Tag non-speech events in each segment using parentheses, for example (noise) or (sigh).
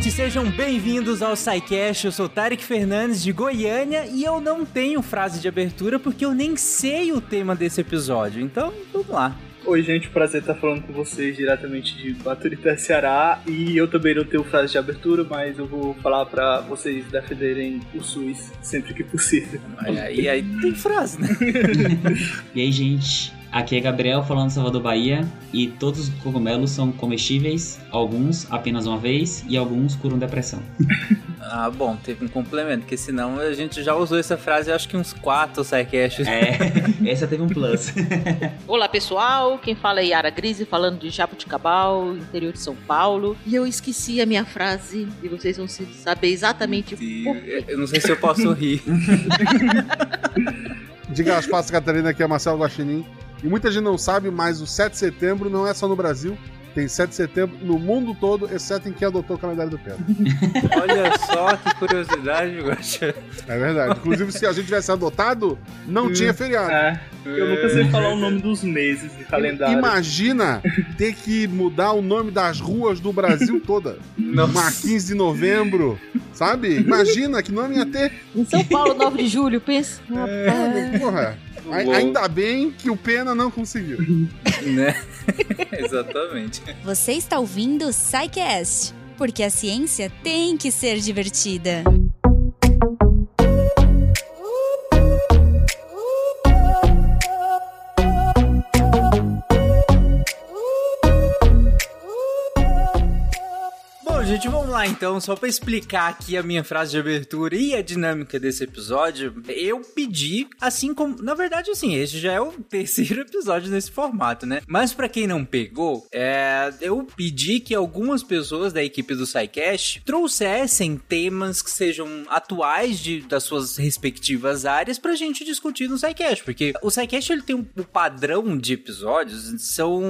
gente, sejam bem-vindos ao SciCast. Eu sou Tarek Fernandes de Goiânia e eu não tenho frase de abertura porque eu nem sei o tema desse episódio. Então, vamos lá. Oi, gente, prazer estar falando com vocês diretamente de Baturité, Ceará. E eu também não tenho frase de abertura, mas eu vou falar para vocês defenderem o SUS sempre que possível. Olha, e aí tem frase, né? (laughs) e aí, gente, Aqui é Gabriel falando de Salvador, Bahia, e todos os cogumelos são comestíveis, alguns apenas uma vez e alguns curam depressão. (laughs) ah, bom, teve um complemento, porque senão a gente já usou essa frase acho que uns quatro sidecasts. É, (laughs) essa teve um plus. (laughs) Olá pessoal, quem fala é Yara Grise, falando de Jabuticabal, interior de São Paulo, e eu esqueci a minha frase e vocês vão saber exatamente por quê. Eu não sei se eu posso rir. Diga as passas, Catarina, aqui é Marcelo Guaxinim. E muita gente não sabe, mas o 7 de setembro não é só no Brasil. Tem 7 de setembro no mundo todo, exceto em quem adotou o calendário do Pedro. (laughs) Olha só que curiosidade, Guaxa. É verdade. Inclusive, se a gente tivesse adotado, não hum, tinha feriado. É. Eu nunca sei falar o nome dos meses de calendário. Imagina ter que mudar o nome das ruas do Brasil toda. Uma 15 de novembro, sabe? Imagina que nome ia ter. Em São Paulo, 9 de julho, pensa. É. Porra. Ainda bem que o Pena não conseguiu. (laughs) né? (laughs) Exatamente. Você está ouvindo o porque a ciência tem que ser divertida. Gente, vamos lá então, só para explicar aqui a minha frase de abertura e a dinâmica desse episódio. Eu pedi, assim como, na verdade, assim, esse já é o terceiro (laughs) episódio nesse formato, né? Mas para quem não pegou, é, eu pedi que algumas pessoas da equipe do SciCast trouxessem temas que sejam atuais de, das suas respectivas áreas pra gente discutir no SciCast, porque o SciCast ele tem um, um padrão de episódios são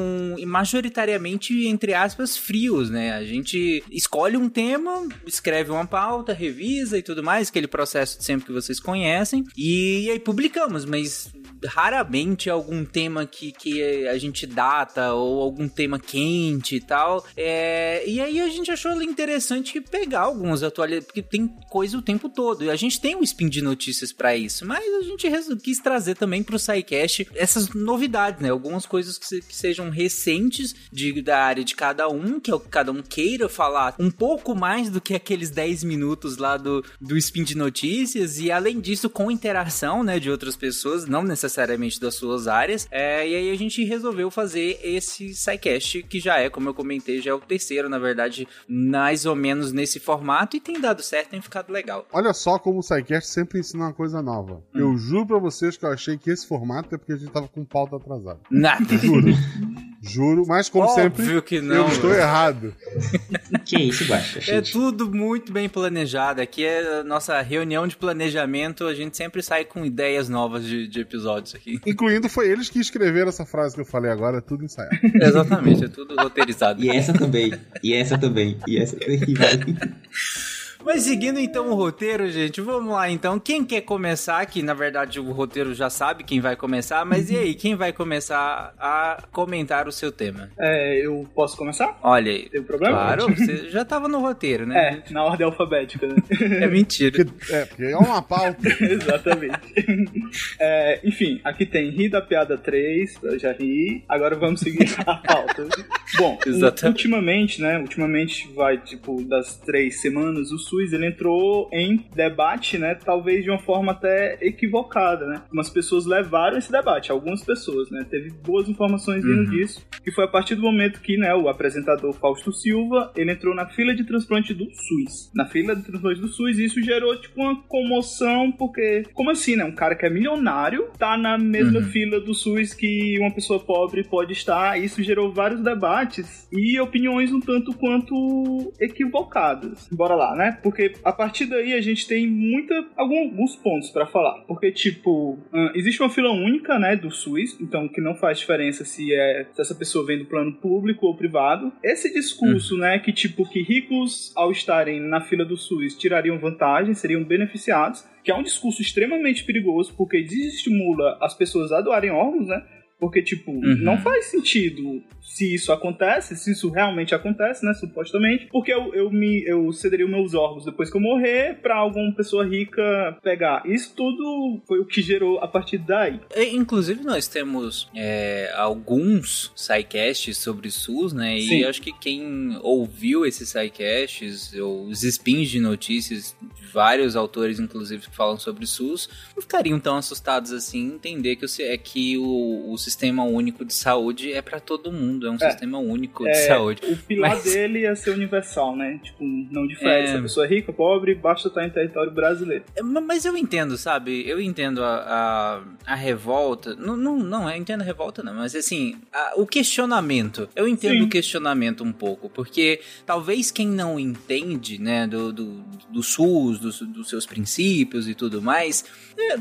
majoritariamente entre aspas frios, né? A gente escolhe um tema, escreve uma pauta, revisa e tudo mais, aquele processo de sempre que vocês conhecem, e, aí publicamos, mas raramente algum tema que, que a gente data ou algum tema quente e tal. É, e aí a gente achou interessante pegar alguns atualizados, porque tem coisa o tempo todo. E a gente tem um spin de notícias para isso, mas a gente quis trazer também pro SciCast essas novidades, né? Algumas coisas que, se, que sejam recentes de, da área de cada um, que é o que cada um queira falar um pouco mais do que aqueles 10 minutos lá do, do spin de notícias. E além disso, com interação, né, de outras pessoas, não necessariamente necessariamente das suas áreas. É, e aí a gente resolveu fazer esse SciCast, que já é, como eu comentei, já é o terceiro, na verdade, mais ou menos nesse formato, e tem dado certo, tem ficado legal. Olha só como o SciCast sempre ensina uma coisa nova. Hum. Eu juro pra vocês que eu achei que esse formato é porque a gente tava com pauta atrasada. Nada. Juro. (laughs) Juro, mas como Óbvio sempre, que não, eu estou errado. (laughs) que isso, Guaxa? É tudo muito bem planejado. Aqui é a nossa reunião de planejamento. A gente sempre sai com ideias novas de, de episódios aqui. (laughs) Incluindo foi eles que escreveram essa frase que eu falei agora, é tudo ensaiado. (laughs) Exatamente, é tudo roteirizado. e essa também, e essa também, e essa também. Mas seguindo então o roteiro, gente, vamos lá então. Quem quer começar? Que na verdade o roteiro já sabe quem vai começar, mas e aí, quem vai começar a comentar o seu tema? É, eu posso começar? Olha aí. Tem problema? Claro, (laughs) você já tava no roteiro, né? É, na ordem alfabética, né? É mentira. É, porque é uma pauta. (laughs) Exatamente. É, enfim, aqui tem Ri da Piada 3, eu já ri. Agora vamos seguir (laughs) a pauta. Bom, Exatamente. ultimamente, né? Ultimamente vai, tipo, das três semanas, o SUS ele entrou em debate, né? Talvez de uma forma até equivocada, né? Umas pessoas levaram esse debate, algumas pessoas, né? Teve boas informações vindo uhum. disso, que foi a partir do momento que, né, o apresentador Fausto Silva, ele entrou na fila de transplante do SUS. Na fila de transplante do SUS, e isso gerou, tipo, uma comoção, porque, como assim, né? Um cara que é milionário tá na mesma uhum. fila do SUS que uma pessoa pobre pode estar. Isso gerou vários debates e opiniões um tanto quanto equivocadas. Bora lá, né? Porque a partir daí a gente tem muita alguns pontos para falar. Porque, tipo, existe uma fila única, né, do SUS, então que não faz diferença se é se essa pessoa vem do plano público ou privado. Esse discurso, hum. né, que tipo que ricos ao estarem na fila do SUS tirariam vantagem, seriam beneficiados, que é um discurso extremamente perigoso porque desestimula as pessoas a doarem órgãos, né? Porque, tipo, uhum. não faz sentido se isso acontece, se isso realmente acontece, né, supostamente, porque eu, eu me eu cederia os meus órgãos depois que eu morrer para alguma pessoa rica pegar. Isso tudo foi o que gerou a partir daí. Inclusive nós temos é, alguns sidecasts sobre SUS, né, Sim. e acho que quem ouviu esses sidecasts, os spins de notícias de vários autores, inclusive, que falam sobre SUS, não ficariam tão assustados assim, entender que, o, é que o, o sistema único de saúde é para todo mundo, é um é, sistema único de é, saúde. O pilar Mas... (laughs) dele é ser universal, né? Tipo, não difere é... se a pessoa é rica, pobre, basta estar em território brasileiro. É, mas eu entendo, sabe? Eu entendo a, a, a revolta. Não, não, não, eu entendo a revolta, não, mas assim, a, o questionamento. Eu entendo Sim. o questionamento um pouco, porque talvez quem não entende, né, do, do, do SUS, dos, dos seus princípios e tudo mais,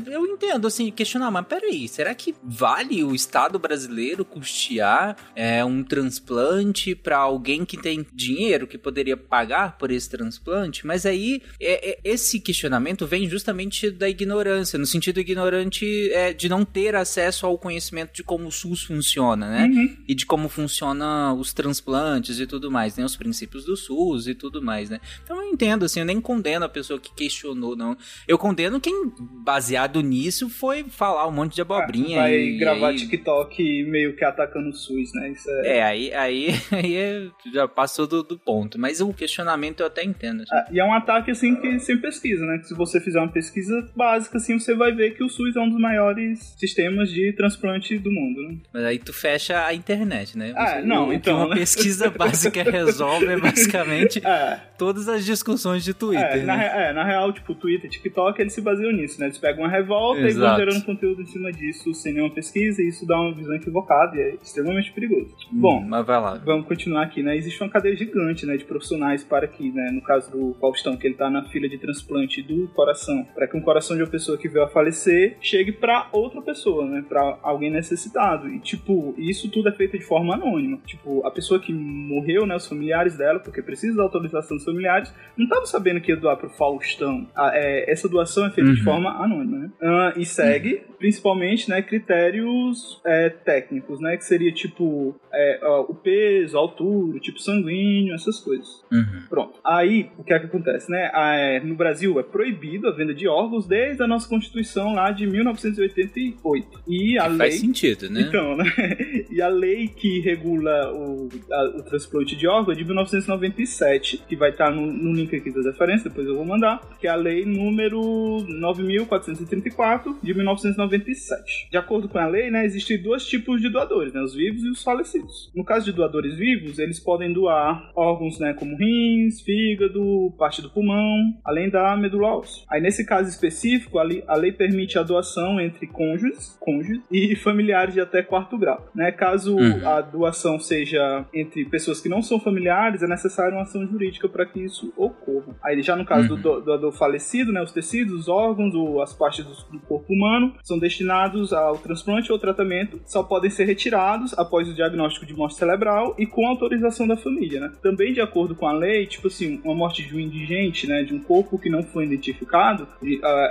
eu entendo, assim, questionar, mas peraí, será que vale o Estado brasileiro custear é, um transplante para alguém que tem dinheiro que poderia pagar por esse transplante? Mas aí, é, é, esse questionamento vem justamente da ignorância, no sentido ignorante é, de não ter acesso ao conhecimento de como o SUS funciona, né? Uhum. E de como funciona os transplantes e tudo mais, né? Os princípios do SUS e tudo mais, né? Então eu entendo, assim, eu nem condeno a pessoa que questionou, não. Eu condeno quem baseado nisso foi falar um monte de abobrinha. vai e, gravar e aí... TikTok meio que atacando o SUS, né? Isso é... é, aí, aí, (laughs) aí é, já passou do, do, ponto. Mas o questionamento eu até entendo. Assim. Ah, e é um ataque, assim, que sem pesquisa, né? Que se você fizer uma pesquisa básica, assim, você vai ver que o SUS é um dos maiores sistemas de transplante do mundo, né? Mas aí tu fecha a internet, né? Ah, não, o então... Que uma né? pesquisa (laughs) básica resolve é basicamente (laughs) é. todas as discussões de Twitter, é, né? na, é, na real, tipo, Twitter, TikTok, eles se baseiam nisso, né? Eles pegam uma revolta Exato. e vão gerando conteúdo em cima disso sem nenhuma pesquisa, e isso dá uma visão equivocada e é extremamente perigoso. Hum, Bom, mas vai lá. vamos continuar aqui, né? Existe uma cadeia gigante, né, de profissionais para que, né, no caso do Faustão, que ele tá na fila de transplante do coração, para que um coração de uma pessoa que veio a falecer chegue para outra pessoa, né, para alguém necessitado. E tipo, isso tudo é feito de forma anônima. Tipo, a pessoa que morreu, né, os familiares dela, porque precisa da autorização dos familiares, não estavam sabendo que ia doar pro Faustão. A, é, essa doação é feita uhum. de forma anônima, né? Uh, e segue, uhum. principalmente, né, critérios é, técnicos, né? Que seria tipo é, o peso, a altura, o tipo sanguíneo, essas coisas. Uhum. Pronto. Aí, o que é que acontece, né? É, no Brasil é proibido a venda de órgãos desde a nossa Constituição lá de 1988. E a que lei... Faz sentido, né? Então, né? (laughs) E a lei que regula o, a, o transplante de órgãos é de 1997, que vai estar no, no link aqui das referências, depois eu vou mandar, que é a lei número 9434 de 1997. De acordo com a lei, né, dois tipos de doadores, né, os vivos e os falecidos. No caso de doadores vivos, eles podem doar órgãos, né, como rins, fígado, parte do pulmão, além da medula óssea. Aí nesse caso específico, a lei, a lei permite a doação entre cônjuges, cônjuges e familiares de até quarto grau. Né? Caso uhum. a doação seja entre pessoas que não são familiares, é necessário uma ação jurídica para que isso ocorra. Aí já no caso uhum. do doador falecido, né, os tecidos, os órgãos, as partes do corpo humano são destinados ao transplante ou tratamento, só podem ser retirados após o diagnóstico de morte cerebral e com autorização da família, né? Também de acordo com a lei, tipo assim, uma morte de um indigente, né, de um corpo que não foi identificado,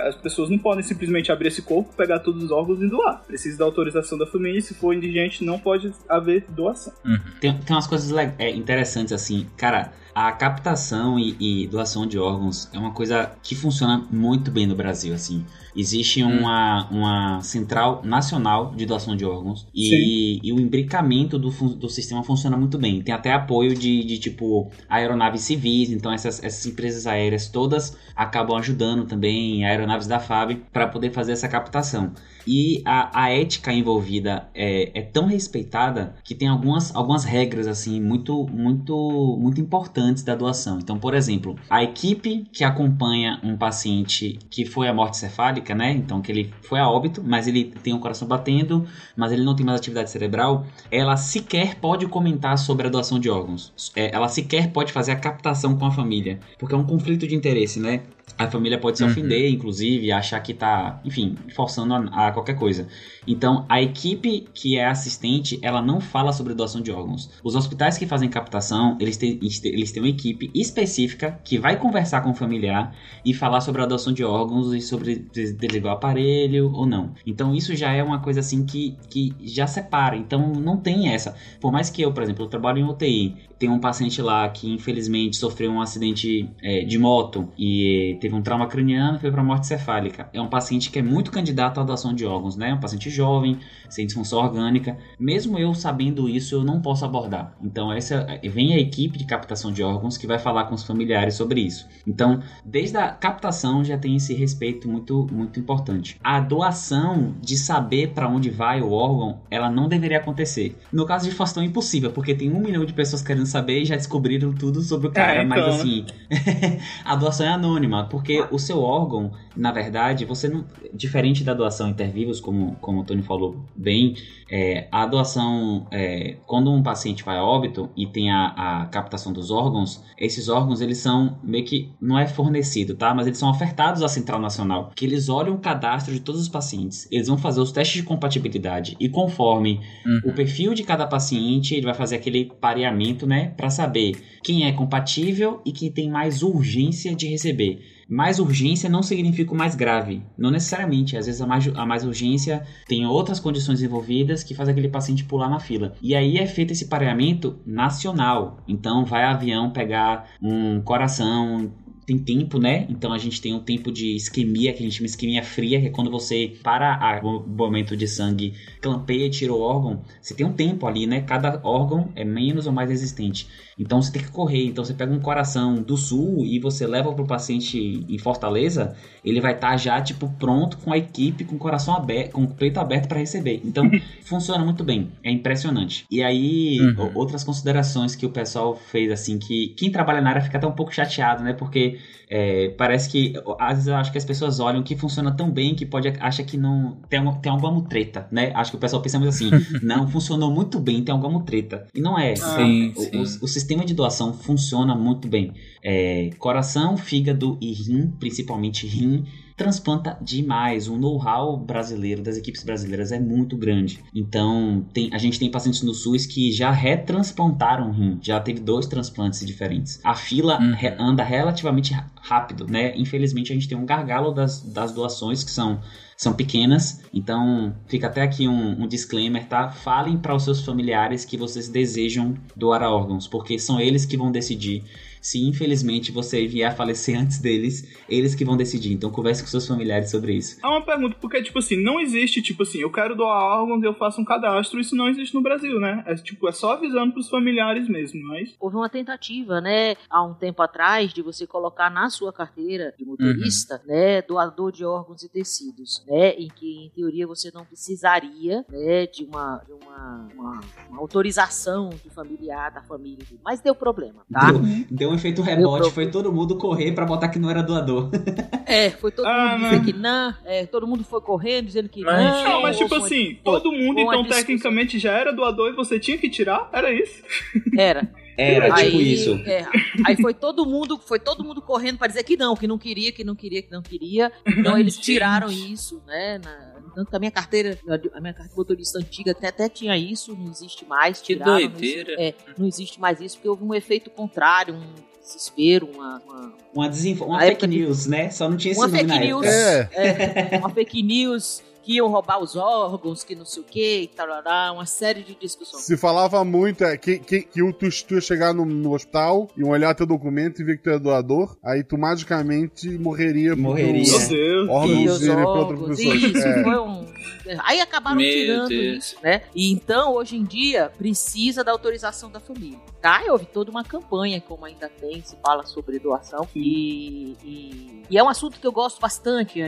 as pessoas não podem simplesmente abrir esse corpo, pegar todos os órgãos e doar. Precisa da autorização da família e se for indigente não pode haver doação. Uhum. Tem, tem umas coisas é, interessantes assim, cara, a captação e, e, doação de órgãos é uma coisa que funciona muito bem no Brasil, assim. Existe hum. uma, uma central nacional de doação de órgãos e, e, o imbricamento do, do sistema funciona muito bem. Tem até apoio de, de tipo aeronaves civis, então essas, essas empresas aéreas todas acabam ajudando também aeronaves da FAB para poder fazer essa captação. E a, a ética envolvida é, é tão respeitada que tem algumas, algumas regras assim muito, muito, muito importantes da doação. Então, por exemplo, a equipe que acompanha um paciente que foi à morte cefálica, né? Então, que ele foi a óbito, mas ele tem o coração batendo, mas ele não tem mais atividade cerebral, ela sequer pode comentar sobre a doação de órgãos. É, ela sequer pode fazer a captação com a família, porque é um conflito de interesse, né? A família pode se uhum. ofender, inclusive, achar que tá, enfim, forçando a, a, qualquer coisa. Então, a equipe que é assistente, ela não fala sobre doação de órgãos. Os hospitais que fazem captação, eles têm, eles têm uma equipe específica que vai conversar com o familiar e falar sobre a doação de órgãos e sobre desligar o aparelho ou não. Então, isso já é uma coisa assim que, que já separa. Então, não tem essa. Por mais que eu, por exemplo, eu trabalho em UTI, tem um paciente lá que infelizmente sofreu um acidente é, de moto e teve um trauma craniano e foi para morte cefálica. É um paciente que é muito candidato à doação de órgãos, né? É um paciente jovem, sem disfunção orgânica. Mesmo eu sabendo isso, eu não posso abordar. Então, essa vem a equipe de captação de órgãos que vai falar com os familiares sobre isso. Então, desde a captação já tem esse respeito muito, muito importante. A doação de saber para onde vai o órgão, ela não deveria acontecer. No caso de Faustão, é impossível, porque tem um milhão de pessoas querendo saber e já descobriram tudo sobre o cara. É, então... Mas assim, (laughs) a doação é anônima, porque o seu órgão, na verdade, você não. Diferente da doação intervivos, como, como o Tony falou bem, é, a doação, é, quando um paciente vai a óbito e tem a, a, captação dos órgãos, esses órgãos eles são meio que não é fornecido, tá? Mas eles são ofertados à Central Nacional, que eles olham o cadastro de todos os pacientes, eles vão fazer os testes de compatibilidade e conforme uhum. o perfil de cada paciente, ele vai fazer aquele pareamento, né? Para saber quem é compatível e quem tem mais urgência de receber. Mais urgência não significa mais grave. Não necessariamente. Às vezes a mais, a mais urgência tem outras condições envolvidas que faz aquele paciente pular na fila. E aí é feito esse pareamento nacional. Então vai avião pegar um coração tem tempo, né? Então a gente tem um tempo de isquemia, que a gente chama isquemia fria, que é quando você para o momento de sangue, clampeia e tira o órgão. Você tem um tempo ali, né? Cada órgão é menos ou mais resistente. Então você tem que correr. Então você pega um coração do sul e você leva para o paciente em Fortaleza, ele vai estar tá já tipo pronto com a equipe, com o coração aberto, com o peito aberto para receber. Então (laughs) funciona muito bem, é impressionante. E aí uhum. outras considerações que o pessoal fez assim que quem trabalha na área fica até um pouco chateado, né? Porque é, parece que às vezes eu acho que as pessoas olham que funciona tão bem que pode acha que não tem, tem alguma treta, né? Acho que o pessoal pensa muito assim, (laughs) não funcionou muito bem, tem alguma treta. E não é. Sim, o, sim. O, o, sistema de doação funciona muito bem. É, coração, fígado e rim, principalmente rim, transplanta demais. O know-how brasileiro, das equipes brasileiras, é muito grande. Então, tem, a gente tem pacientes no SUS que já retransplantaram rim, já teve dois transplantes diferentes. A fila uhum. re, anda relativamente rápido, né? Infelizmente, a gente tem um gargalo das, das doações que são são pequenas, então fica até aqui um, um disclaimer, tá? Falem para os seus familiares que vocês desejam doar órgãos, porque são eles que vão decidir se infelizmente você vier a falecer antes deles, eles que vão decidir. Então converse com seus familiares sobre isso. É uma pergunta, porque, tipo assim, não existe, tipo assim, eu quero doar órgãos e eu faço um cadastro, isso não existe no Brasil, né? É tipo, é só avisando pros familiares mesmo, mas. Houve uma tentativa, né, há um tempo atrás, de você colocar na sua carteira de motorista, uhum. né, doador de órgãos e tecidos, né? Em que, em teoria, você não precisaria, né, de uma, de uma, uma, uma autorização de familiar da família. Mas deu problema, tá? Deu, deu um efeito rebote, foi todo mundo correr para botar que não era doador. É, foi todo ah, mundo dizer que não, é, todo mundo foi correndo dizendo que não. Não, mas tipo assim, todo mundo então tecnicamente já era doador e você tinha que tirar? Era isso? Era. (laughs) Era, tipo aí, tipo isso. É, aí foi todo mundo, foi todo mundo correndo para dizer que não, que não queria, que não queria, que não queria. Então eles (laughs) tiraram isso, né? Na, tanto que a minha carteira, a minha carteira motorista antiga até, até tinha isso, não existe mais. Que tiraram, doideira. Não, é, não existe mais isso, porque houve um efeito contrário, um desespero, uma. Uma, uma, desinfo uma fake news, né? Só não tinha esse uma nome fake news, é. É, Uma fake news que iam roubar os órgãos, que não sei o que, e tal, uma série de discussões. Se falava muito é, que, que, que tu, tu ia chegar no, no hospital, e olhar teu documento e ver que tu é doador, aí tu magicamente morreria. Morreria. Meu Deus. Órgãos pra outra pessoa. Isso, é. foi um... Aí acabaram Meu tirando Deus. isso, né? E então, hoje em dia, precisa da autorização da família. Tá? E houve toda uma campanha, como ainda tem, se fala sobre doação. E, e, e, é um assunto que eu gosto bastante.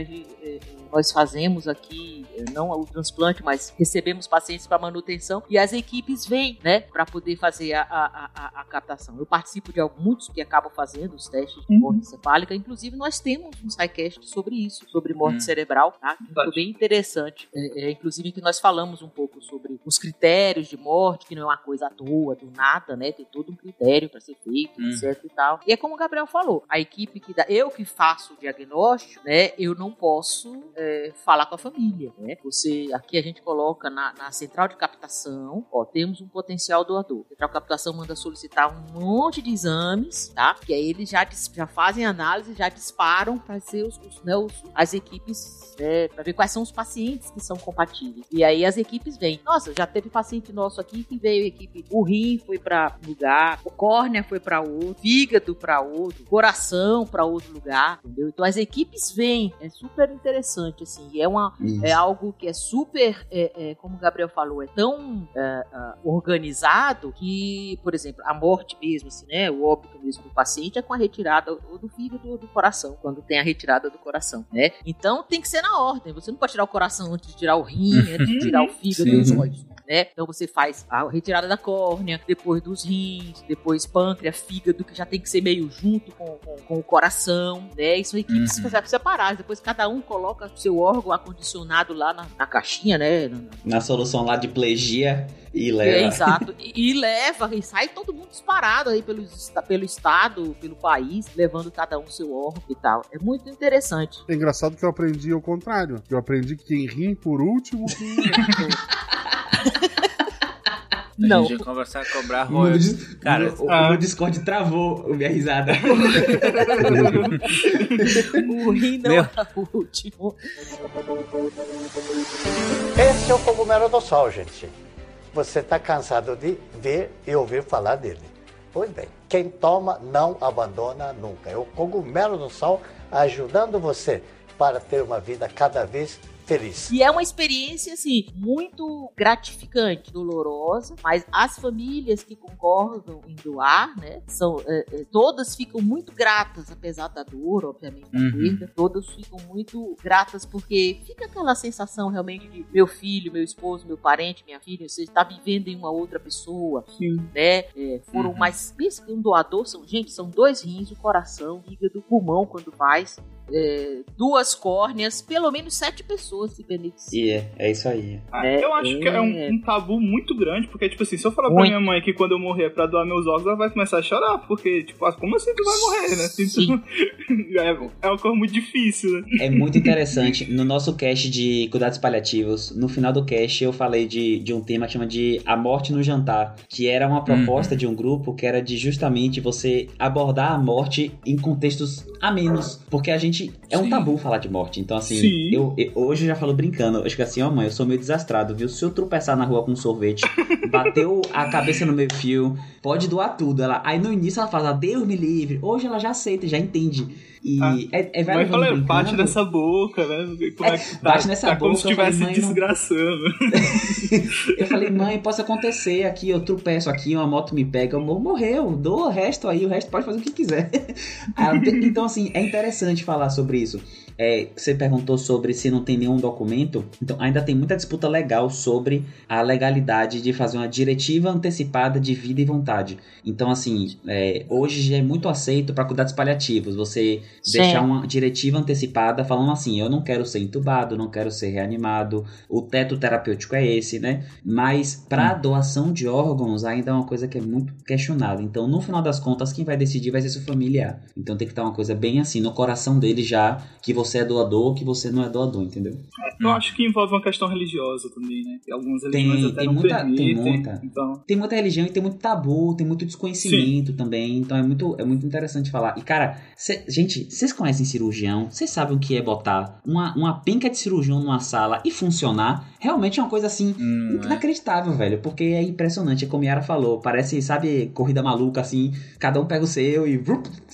Nós fazemos aqui, eh, não o transplante, mas recebemos pacientes para manutenção e as equipes vêm, né, para poder fazer a, a, a, a, captação. Eu participo de muitos que acabam fazendo os testes de morte uhum. encefálica, inclusive nós temos um sidecast sobre isso, sobre morte uhum. cerebral, tá? Ficou bem interessante. É, é, inclusive que nós falamos um pouco sobre os critérios de morte, que não é uma coisa à toa, do nada, né? Tem todo um critério para ser feito, uhum. etc e tal. E é como o Gabriel falou, a equipe que dá, eu que faço o diagnóstico, né? Eu não posso é, falar com a família, né? Você, aqui a gente coloca na, na central de captação, ó, temos um potencial doador. A central de captação manda solicitar um monte de exames, tá? Que aí eles já, já fazem análise, já disparam para ser os, os, né, os, as equipes, né, para ver quais são os pacientes que são compatíveis. E aí as equipes vêm. Nossa, já teve paciente nosso aqui que veio equipe, o rim foi para lugar, o córnea foi para outro, fígado para outro, coração para outro lugar, entendeu? Então as equipes vêm, é super interessante assim, e é uma é algo que é super, é, é, como o Gabriel falou, é tão é, é, organizado que, por exemplo, a morte mesmo, assim, né, o óbito mesmo do paciente é com a retirada ou do fígado ou do coração, quando tem a retirada do coração, né? Então tem que ser na ordem. Você não pode tirar o coração antes de tirar o rim, antes de tirar o fígado e os olhos. Né? Então você faz a retirada da córnea, depois dos rins, depois pâncreas, fígado, que já tem que ser meio junto com, com, com o coração, né? Isso são equipes uhum. separadas. Depois cada um coloca seu órgão acondicionado lá na, na caixinha, né? Na, na solução lá de plegia. E leva. É, exato. (laughs) E, e, leva, e sai todo mundo disparado aí pelo, pelo estado, pelo país, levando cada um seu órgão e tal. É muito interessante. É engraçado que eu aprendi ao contrário. Eu aprendi que quem ri por último. (laughs) Não. A gente ia conversar cobrar royalties. Cara, o, ah. o, Discord travou a minha risada. (laughs) o rim não Meu. é o último. Esse é o cogumelo do sol, gente você está cansado de ver e ouvir falar dele. Pois bem, quem toma não abandona nunca. É o cogumelo do sol ajudando você para ter uma vida cada vez feliz. E é uma experiência, assim, muito gratificante, dolorosa, mas as famílias que concordam em doar, né, são, é, é, todas ficam muito gratas, apesar da dor, obviamente, da uhum. perda, todas ficam muito gratas porque fica aquela sensação realmente de meu filho, meu esposo, meu parente, minha filha, você está vivendo em uma outra pessoa, Sim. né, é, foram uhum. mais, pensa que um doador são, gente, são dois rins, o coração, o fígado, o pulmão quando faz, é, duas córneas, pelo menos sete pessoas se beneficiam. E é, é isso aí. Ah, é, eu acho que é um, é. um, tabu muito grande, porque, tipo assim, se eu falar muito. pra minha mãe que quando eu morrer é pra doar meus órgãos, ela vai começar a chorar, porque, tipo, ah, como assim tu vai morrer, né? Então, (laughs) é, é uma coisa muito difícil, né? É muito interessante. No nosso cast de cuidados paliativos, no final do cast eu falei de, de um tema que chama de A Morte no Jantar, que era uma proposta uhum. de um grupo que era de justamente você abordar a morte em contextos a menos, porque a gente gente. É um tabu falar de morte. Então, assim, eu, eu, hoje eu já falo brincando. Eu acho assim, ó, oh, mãe, eu sou meio desastrado, viu? Se eu tropeçar na rua com um sorvete, (laughs) bateu a cabeça no meu fio, pode doar tudo. Ela, aí no início ela fala, Deus me livre. Hoje ela já aceita, já entende. E ah, é, é velho. Mas bate nessa boca, né? Como é, é que tá, bate nessa tá boca. Como se estivesse desgraçando. (laughs) eu falei, mãe, posso acontecer aqui, eu tropeço aqui, uma moto me pega, eu morreu, dou o resto aí, o resto pode fazer o que quiser. (laughs) então, assim, é interessante falar sobre isso é, você perguntou sobre se não tem nenhum documento, então ainda tem muita disputa legal sobre a legalidade de fazer uma diretiva antecipada de vida e vontade. Então, assim, é, hoje já é muito aceito para cuidados paliativos, você Sim. deixar uma diretiva antecipada falando assim: eu não quero ser entubado, não quero ser reanimado, o teto terapêutico é esse, né? Mas para doação de órgãos ainda é uma coisa que é muito questionada. Então, no final das contas, quem vai decidir vai ser seu familiar. Então tem que estar uma coisa bem assim, no coração dele já, que você você é doador ou que você não é doador, entendeu? eu hum. acho que envolve uma questão religiosa também, né? algumas religiões tem, até tem não muita, permitem, tem muita, então... tem muita religião e tem muito tabu, tem muito desconhecimento Sim. também, então é muito, é muito interessante falar. E cara, cê, gente, vocês conhecem cirurgião? Vocês sabem o que é botar uma, uma penca de cirurgião numa sala e funcionar? Realmente é uma coisa assim hum, inacreditável, é. velho, porque é impressionante, é como a Yara falou, parece, sabe, corrida maluca assim, cada um pega o seu e,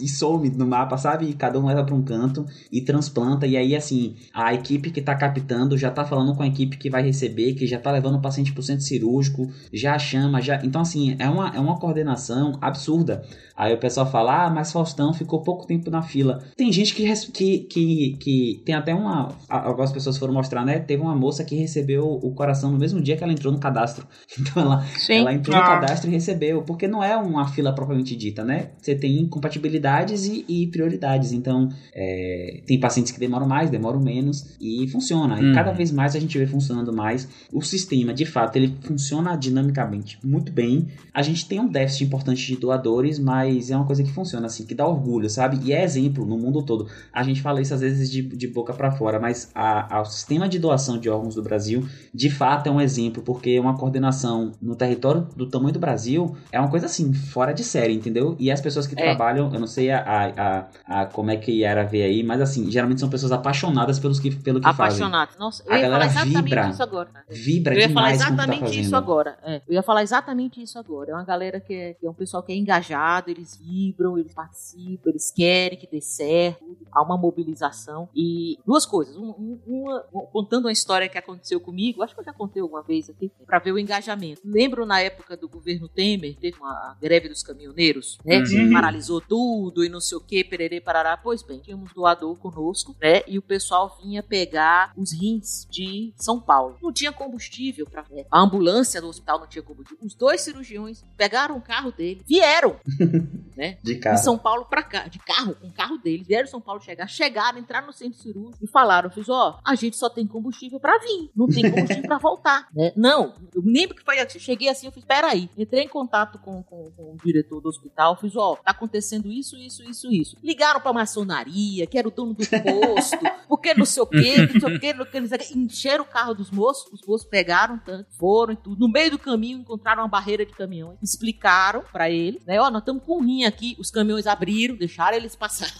e some no mapa, sabe? E cada um leva para um canto e transplanta transplanta, e aí, assim, a equipe que tá captando já tá falando com a equipe que vai receber, que já tá levando o paciente pro centro cirúrgico, já chama, já. Então, assim, é uma, é uma coordenação absurda. Aí o pessoal fala, ah, mas Faustão ficou pouco tempo na fila. Tem gente que, que, que, que tem até uma. Algumas pessoas foram mostrar, né? Teve uma moça que recebeu o coração no mesmo dia que ela entrou no cadastro. (laughs) Então ela, ela entrou ah. no cadastro e recebeu. Porque não é uma fila propriamente dita, né? Você tem incompatibilidades e, e prioridades. Então, é, tem pacientes que demoram mais, demoram menos. E funciona. Hum. E cada vez mais a gente vê funcionando mais. O sistema, de fato, ele funciona dinamicamente muito bem. A gente tem um déficit importante de doadores, mas é uma coisa que funciona, assim, que dá orgulho, sabe? E é exemplo no mundo todo. A gente fala isso às vezes de, de boca para fora, mas a, a, o sistema de doação de órgãos do Brasil, de fato, é um exemplo, porque uma coordenação no território do tamanho do Brasil é uma coisa assim, fora de série, entendeu? E as pessoas que é. trabalham, eu não sei a, a, a, como é que era ver aí, mas assim, geralmente são pessoas apaixonadas pelos que, pelo que apaixonadas. fazem. Nossa, eu a ia falar exatamente vibra, isso agora. Vibra eu ia falar tá exatamente tá isso agora. É, eu ia falar exatamente isso agora. É uma galera que é, que é um pessoal que é engajado, eles vibram, eles participam, eles querem que dê certo, há uma mobilização. E duas coisas. Uma, uma, contando uma história que aconteceu comigo, acho que eu já contei alguma vez aqui, para ver o engajamento. Lembro na época do governo Temer, teve uma greve dos caminhoneiros, né? Que uhum. paralisou tudo e não sei o que, pererê, parará. Pois bem, tínhamos doador conosco, né? E o pessoal vinha pegar os rins de São Paulo. Não tinha combustível para né? A ambulância do hospital não tinha combustível. Os dois cirurgiões pegaram o carro dele, vieram (laughs) né? De carro. De São Paulo para cá, de carro, com o carro deles. Vieram de São Paulo chegar, chegaram, entraram no centro cirúrgico e falaram, fiz, ó, a gente só tem combustível para vir, não tem combustível para voltar, né? (laughs) Não, eu lembro que foi assim, cheguei assim, eu fiz, peraí, entrei em contato com, com, com o diretor do hospital, fiz, ó, tá acontecendo isso, isso, isso, isso. Ligaram pra maçonaria, que era o dono do posto, (laughs) porque não sei o quê, não sei o quê, não sei o quê, encheram o carro dos moços, os moços pegaram tanto, foram e tudo. No meio do caminho encontraram uma barreira de caminhões, explicaram para ele, né, ó, nós estamos com um rim aqui, os caminhões abriram, deixaram eles passarem.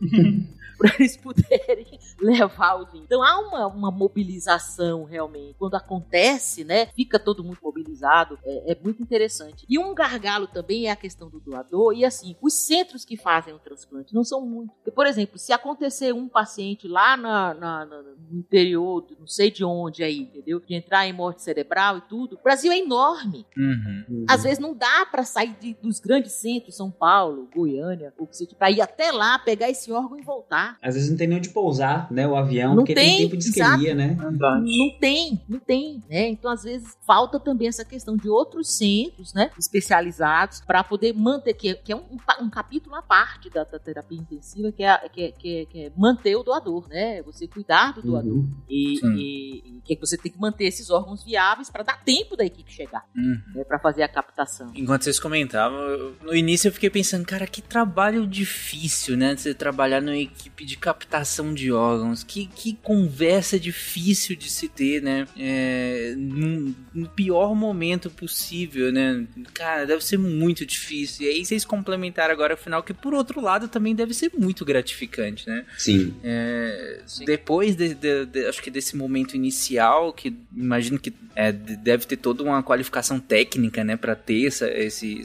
(laughs) para (laughs) eles poderem (laughs) levar o vinho. Então há uma, uma mobilização realmente. Quando acontece, né, fica todo mundo mobilizado, é, é, muito interessante. E um gargalo também é a questão do doador, e assim, os centros que fazem o transplante não são muitos. Por exemplo, se acontecer um paciente lá na, na, na, no interior, não sei de onde aí, entendeu? De entrar em morte cerebral e tudo, o Brasil é enorme. Uhum. Às vezes não dá para sair de, dos grandes centros, São Paulo, Goiânia, ou que seja, para ir até lá, pegar esse órgão e voltar. Às vezes não tem nem onde pousar, né, o avião, não porque tem, tem tempo de isquemia, né? Não tem, não tem, né? Então, às vezes, falta também essa questão de outros centros, né, especializados, para poder manter, que, que é um, um, capítulo à parte da, da terapia intensiva, que é, que, é, que, é, que é manter o doador, né? Você cuidar do doador. Uhum. E, e, e, que você tem que manter esses órgãos viáveis para dar tempo da equipe chegar, uhum. né, para fazer a captação. Enquanto vocês comentavam, no início eu fiquei pensando, cara, que trabalho difícil, né? Você trabalhar numa equipe de captação de órgãos, que, que conversa difícil de se ter, né? É, no, no, pior momento possível, né? Cara, deve ser muito difícil. E aí vocês complementaram agora o final, que por outro lado também deve ser muito gratificante, né? Sim. É, Sim. Depois, de, de, de, acho que desse momento inicial, que imagino que é, deve ter toda uma qualificação técnica, né, para ter essa, esse,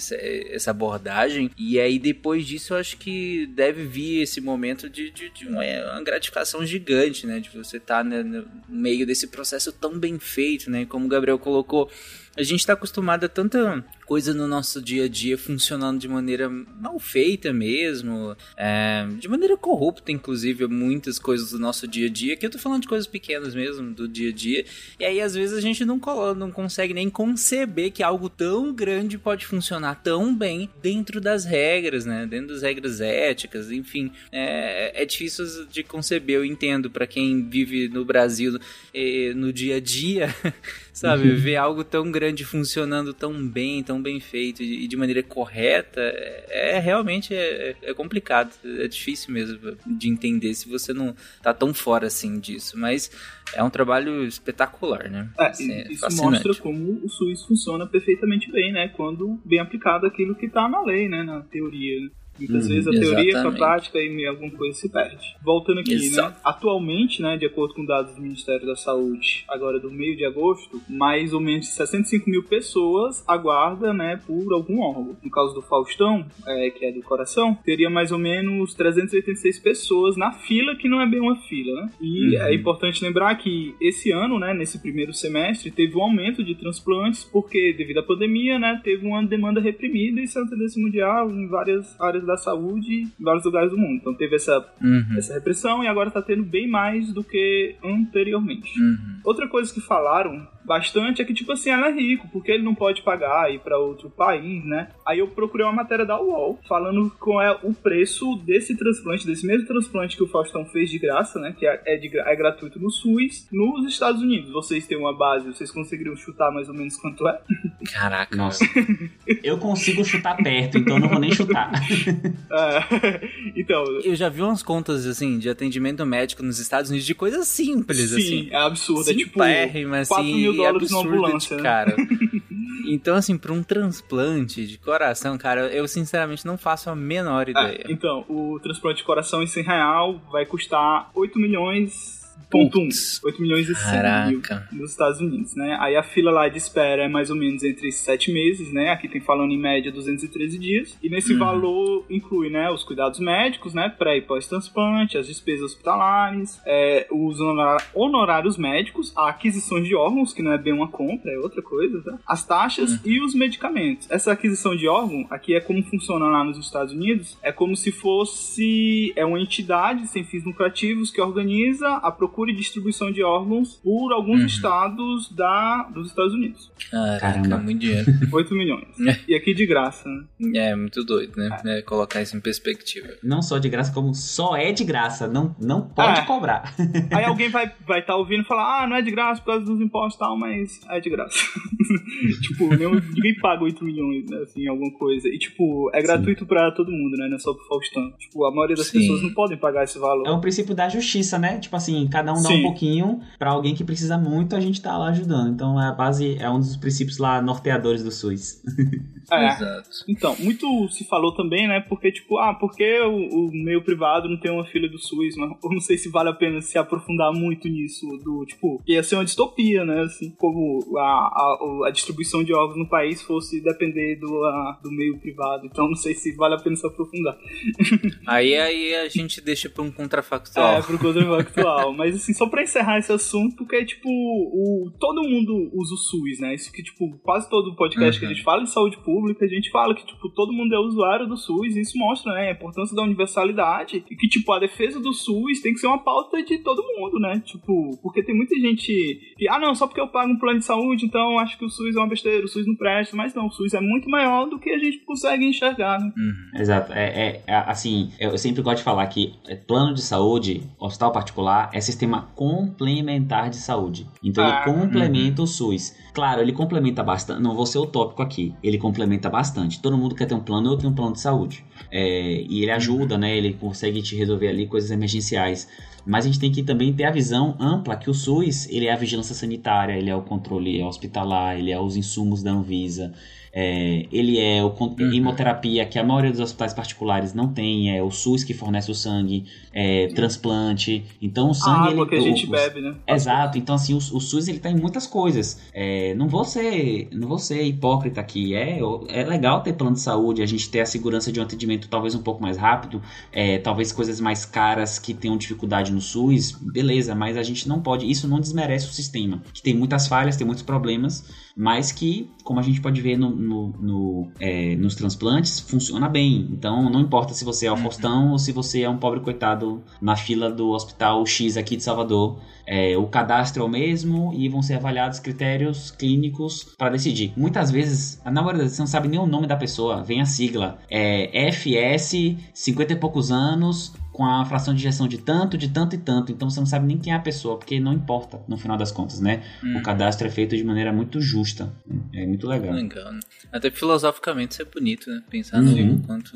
essa abordagem. E aí depois disso, eu acho que deve vir esse momento de, de, de uma, uma, gratificação gigante, né, de você estar tá, né, no meio desse processo tão bem feito, né, como o Gabriel colocou a gente está acostumado a tanta coisa no nosso dia a dia funcionando de maneira mal feita mesmo, é, de maneira corrupta, inclusive, muitas coisas do nosso dia a dia, que eu tô falando de coisas pequenas mesmo, do dia a dia, e aí às vezes a gente não, não consegue nem conceber que algo tão grande pode funcionar tão bem dentro das regras, né, dentro das regras éticas, enfim, é, é difícil de conceber, eu entendo, para quem vive no Brasil no dia a dia, (laughs) sabe, uhum. ver algo tão grande funcionando tão bem, tão bem feito e de maneira correta, é, é realmente é, é, complicado, é difícil mesmo de entender se você não tá tão fora assim disso, mas é um trabalho espetacular, né? É, assim, isso fascinante. mostra como o SUS funciona perfeitamente bem, né? Quando bem aplicado aquilo que tá na lei, né? Na teoria. Muitas uhum, vezes a teoria com a prática e alguma coisa se perde. Voltando aqui, né? Exato. né? Atualmente, né, de acordo com dados do Ministério da Saúde, agora do meio de agosto, mais ou menos 65 mil pessoas aguardam, né, por algum órgão. No caso do Faustão, é, que é do coração, teria mais ou menos 386 pessoas na fila, que não é bem uma fila, né? E uhum. é importante lembrar que esse ano, né, nesse primeiro semestre, teve um aumento de transplantes, porque devido à pandemia, né, teve uma demanda reprimida e isso é uma tendência mundial em várias áreas da saúde, em vários lugares do mundo. Então teve essa, uhum. essa repressão e agora está tendo bem mais do que anteriormente. Uhum. Outra coisa que falaram bastante é que, tipo assim, ela é rico, porque ele não pode pagar ir para outro país, né? Aí eu procurei uma matéria da UOL falando qual é o preço desse transplante, desse mesmo transplante que o Faustão fez de graça, né? Que é, é, de, é gratuito no SUS, nos Estados Unidos. Vocês têm uma base, vocês conseguiriam chutar mais ou menos quanto é? Caraca. Nossa. eu consigo chutar perto, então não vou nem chutar. (laughs) é, (laughs) (laughs) então. Eu já vi umas contas, assim, de atendimento médico nos Estados Unidos de coisas simples, Sim, assim. Sim, é absurdo. É tipo, assim, 4 mil dólares na ambulância. Né? Cara. (laughs) Então, assim, para um transplante de coração, cara, eu sinceramente não faço a menor é, ideia. É, então, o transplante de coração em 100 real vai custar 8 milhões 8 milhões e 100 mil nos Estados Unidos, né? Aí a fila lá de espera é mais ou menos entre 7 meses, né? Aqui tem falando em média 213 dias. E nesse uhum. valor inclui, né, os cuidados médicos, né, pré e pós-transplante, as despesas hospitalares, é, os honorários médicos, a aquisição de órgãos, que não é bem uma compra, é outra coisa, tá? As taxas uhum. e os medicamentos. Essa aquisição de órgão, aqui é como funciona lá nos Estados Unidos, é como se fosse é uma entidade sem fins lucrativos que organiza a procura procura e distribuição de órgãos por alguns uhum. estados da, dos Estados Unidos. Caraca, muito dinheiro. (laughs) 8 milhões. e aqui de graça, né? É, muito doido, né? É. É, colocar isso em perspectiva. Não só de graça, como só é de graça. Não, não pode é. cobrar. (laughs) Aí alguém vai estar (laughs) vai tá ouvindo e falar, ah, não é de graça por causa dos impostos e tal, mas é de graça. tipo, ninguém paga 8 milhões, né? Assim, alguma coisa. E, tipo, é gratuito Sim. pra todo mundo, né? Não é só pro Faustão. Tipo, a maioria das Sim. pessoas não podem pagar esse valor. É o princípio da justiça, né? Tipo assim, cada um dá Sim. um pouquinho para alguém que precisa muito, a gente tá lá ajudando. Então, é a base é um dos princípios lá norteadores do SUS. É. Exato. Então, muito se falou também, né? Porque, tipo, ah, porque o, o meio privado não tem uma filha do SUS, mas eu não sei se vale a pena se aprofundar muito nisso, do, tipo, ia ser uma distopia, né? Assim, como a, a, a distribuição de ovos no país fosse depender do, a, do meio privado. Então, não sei se vale a pena se aprofundar. Aí, aí a gente deixa pra um contrafactual. É, pro contrafactual. (laughs) mas, assim, só pra encerrar esse assunto, porque, tipo, o, todo mundo usa o SUS, né? Isso que, tipo, quase todo podcast uhum. que a gente fala de saúde pública a gente fala que, tipo, todo mundo é usuário do SUS, e isso mostra, né, a importância da universalidade, e que, tipo, a defesa do SUS tem que ser uma pauta de todo mundo, né, tipo, porque tem muita gente que, ah, não, só porque eu pago um plano de saúde, então acho que o SUS é uma besteira, o SUS não presta, mas não, o SUS é muito maior do que a gente consegue enxergar, né. Uhum. Exato, é, é, é, assim, eu sempre gosto de falar que plano de saúde, hospital particular, é sistema complementar de saúde, então ah, ele complementa uhum. o SUS. Claro, ele complementa bastante, não vou ser utópico aqui, ele complementa bastante. Todo mundo quer ter um plano, eu tenho um plano de saúde. É, e ele ajuda, né? Ele consegue te resolver ali coisas emergenciais. Mas a gente tem que também ter a visão ampla que o SUS ele é a vigilância sanitária, ele é o controle hospitalar, ele é os insumos da Anvisa, é, ele é o uhum. hemoterapia, que a maioria dos hospitais particulares não tem, é o SUS que fornece o sangue, é, transplante. Então o sangue. A água ele, que a gente o, bebe, né? Exato, então assim, o, o SUS ele tá em muitas coisas. É, não vou ser. Não vou ser hipócrita aqui. É, é legal ter plano de saúde, a gente ter a segurança de um atendimento talvez um pouco mais rápido, é, talvez coisas mais caras que tenham dificuldade no SUS, beleza, mas a gente não pode. Isso não desmerece o sistema, que tem muitas falhas, tem muitos problemas mas que, como a gente pode ver no, no, no é, nos transplantes, funciona bem. Então, não importa se você é o uhum. Faustão ou se você é um pobre coitado na fila do hospital X aqui de Salvador. É, o cadastro é o mesmo e vão ser avaliados critérios clínicos para decidir. Muitas vezes, na verdade, você não sabe nem o nome da pessoa, vem a sigla. É FS, 50 e poucos anos, com a fração de injeção de tanto, de tanto e tanto. Então você não sabe nem quem é a pessoa, porque não importa no final das contas, né? Hum. O cadastro é feito de maneira muito justa. É muito legal. Legal, né? Até filosoficamente isso é bonito, né? Pensar uhum. no quanto.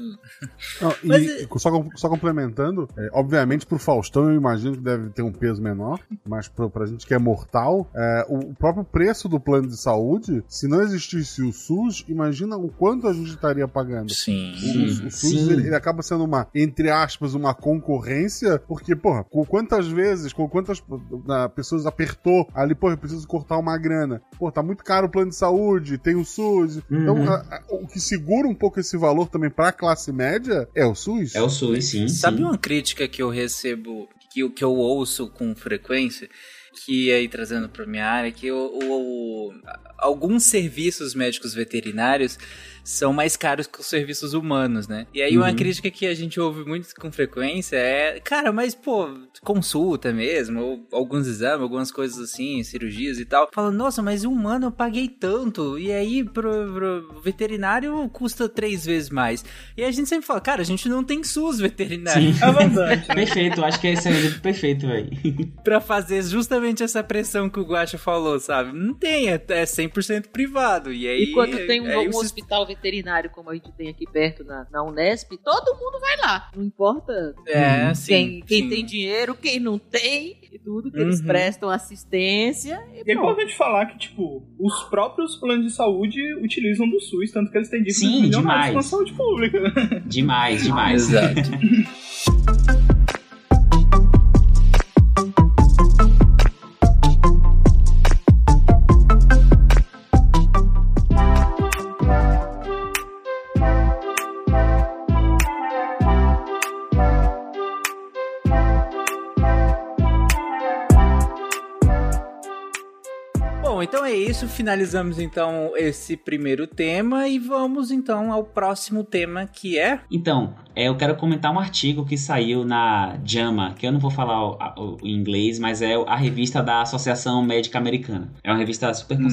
Não, (laughs) Mas, e, é... só, só complementando, é, obviamente pro Faustão eu imagino que deve ter um peso menor, mas pra, pra gente que é mortal, é, o próprio preço do plano de saúde, se não existisse o SUS, imagina o quanto a gente estaria pagando. Sim. O, o, o SUS Ele, ele, acaba sendo uma, entre aspas, uma concorrência, porque, porra, com quantas vezes, com quantas na, pessoas apertou ali, porra, eu preciso cortar uma grana. Pô, tá muito caro o plano de saúde, tem o SUS. Então, uhum. Então, a, a, o que segura um pouco esse valor também pra classe média é o SUS. É o SUS, sim. Sabe sim. uma crítica que eu recebo, que, que eu ouço com frequência? que aí trazendo para minha área que o, o, o, alguns serviços médicos veterinários são mais caros que os serviços humanos, né? E aí uhum. uma crítica que a gente ouve muito com frequência é, cara, mas pô, consulta mesmo, ou alguns exames, algumas coisas assim, cirurgias e tal. Fala, nossa, mas um humano eu paguei tanto, e aí pro, pro veterinário custa três vezes mais. E a gente sempre fala, cara, a gente não tem SUS veterinário. Sim. É verdade. (laughs) perfeito, acho que esse é o exemplo perfeito, velho. (laughs) pra fazer justamente essa pressão que o Guacha falou, sabe? Não tem, é, é 100% privado. E aí. E quando tem um, um hospital veterinário como a gente tem aqui perto na, na Unesp, todo mundo vai lá. Não importa é, quem, sim, quem sim. tem dinheiro, quem não tem, e tudo, que uhum. eles prestam assistência. E, e é importante falar que, tipo, os próprios planos de saúde utilizam do SUS, tanto que eles têm dívidas sim, demais. com a saúde pública. Demais, demais. Exato. (laughs) é isso. Finalizamos então esse primeiro tema e vamos então ao próximo tema que é. Então, é, eu quero comentar um artigo que saiu na JAMA, que eu não vou falar o, o, inglês, mas é a revista da Associação Médica Americana. É uma revista super uhum.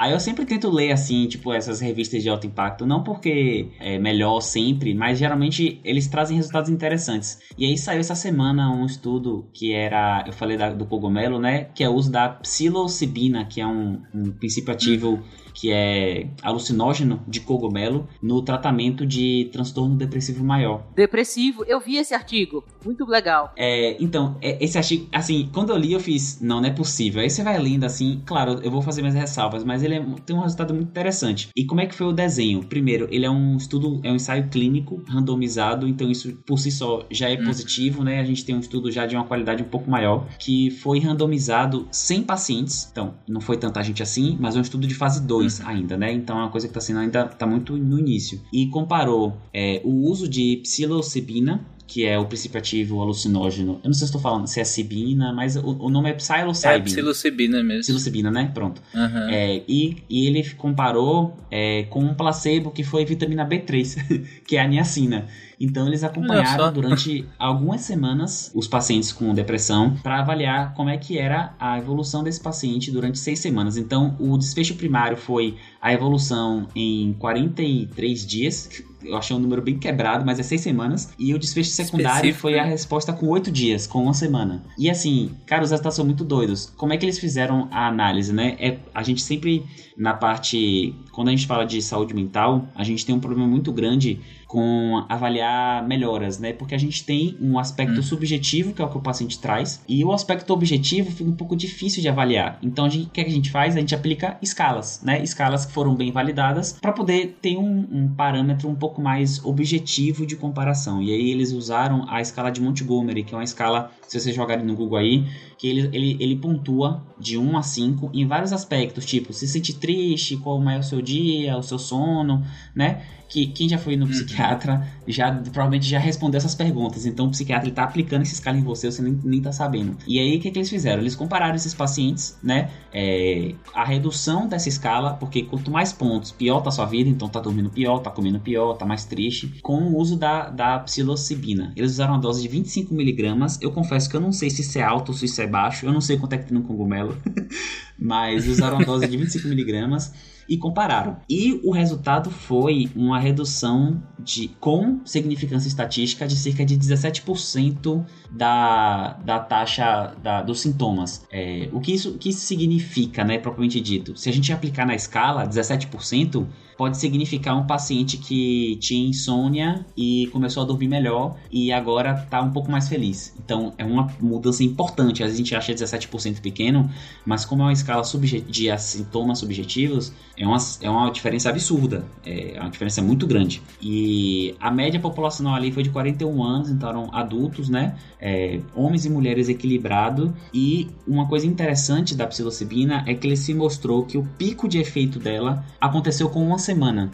Aí eu sempre tento ler, assim, tipo, essas revistas de alto impacto, não porque é melhor sempre, mas geralmente eles trazem resultados interessantes. E aí saiu essa semana um estudo que era, eu falei da, do cogumelo, né, que é o uso da psilocibina, que é um, um princípio ativo que é alucinógeno de cogumelo, no tratamento de transtorno depressivo maior. Depressivo, eu vi esse artigo, muito legal. É, então, é, esse artigo, assim, quando eu li eu fiz, não, não é possível. Aí você vai lendo assim, claro, eu vou fazer minhas ressalvas, mas ele é, tem um resultado muito interessante. E como é que foi o desenho? Primeiro, ele é um estudo, é um ensaio clínico randomizado, então isso por si só já é hum. positivo, né? A gente tem um estudo já de uma qualidade um pouco maior, que foi randomizado 100 pacientes. Então, não foi tanta gente assim, mas é um estudo de fase 2 2 ainda, né? Então é uma coisa que está sendo ainda tá muito no início. E comparou é, o uso de psilocibina que é o princípio ativo alucinógeno. Eu não sei se estou falando se é cibina, mas o, o nome é psilocybina. É psilocibina mesmo. Psilocibina, né? Pronto. Uhum. É, e, e ele comparou é, com um placebo que foi vitamina B3, (laughs) que é a niacina. Então eles acompanharam durante algumas semanas os pacientes com depressão para avaliar como é que era a evolução desse paciente durante seis semanas. Então o desfecho primário foi a evolução em 43 dias, eu achei um número bem quebrado, mas é seis semanas. E o desfecho secundário Específico. foi a resposta com oito dias, com uma semana. E assim, cara, os resultados são muito doidos. Como é que eles fizeram a análise, né? É, a gente sempre, na parte. Quando a gente fala de saúde mental, a gente tem um problema muito grande com avaliar melhoras, né? Porque a gente tem um aspecto hum. subjetivo, que é o que o paciente traz, e o aspecto objetivo fica um pouco difícil de avaliar. Então, gente, o que, que a gente faz? A gente aplica escalas, né? Escalas que foram bem validadas para poder ter um, um, parâmetro um pouco mais objetivo de comparação. E aí eles usaram a escala de Montgomery, que é uma escala, se vocês jogarem no Google aí, que ele, ele, ele pontua de 1 a 5 em vários aspectos, tipo, se sente triste, como é o seu dia, o seu sono, né? Que quem já foi no uhum. psiquiatra já provavelmente já respondeu essas perguntas. Então o psiquiatra está aplicando essa escala em você, você nem, nem tá sabendo. E aí o que, que eles fizeram? Eles compararam esses pacientes, né? É, a redução dessa escala, porque quanto mais pontos, pior tá sua vida, então tá dormindo pior, tá comendo pior, tá mais triste, com o uso da, da psilocibina. Eles usaram uma dose de 25 miligramas. Eu confesso que eu não sei se isso é alto ou se isso é baixo. Eu não sei quanto é que tem no cogumelo. (laughs) mas usaram uma dose de 25 miligramas e compararam. E o resultado foi uma redução de com significância estatística de cerca de 17% da, da taxa da, dos sintomas. É, o que isso, que isso significa, né, propriamente dito? Se a gente aplicar na escala 17%, pode significar um paciente que tinha insônia e começou a dormir melhor e agora está um pouco mais feliz. Então é uma mudança importante. A gente acha 17% pequeno, mas como é uma escala de sintomas subjetivos, é uma, é uma diferença absurda. É uma diferença muito grande. E a média populacional ali foi de 41 anos, então eram adultos, né? É, homens e mulheres equilibrado. E uma coisa interessante da psilocibina é que ele se mostrou que o pico de efeito dela aconteceu com uma.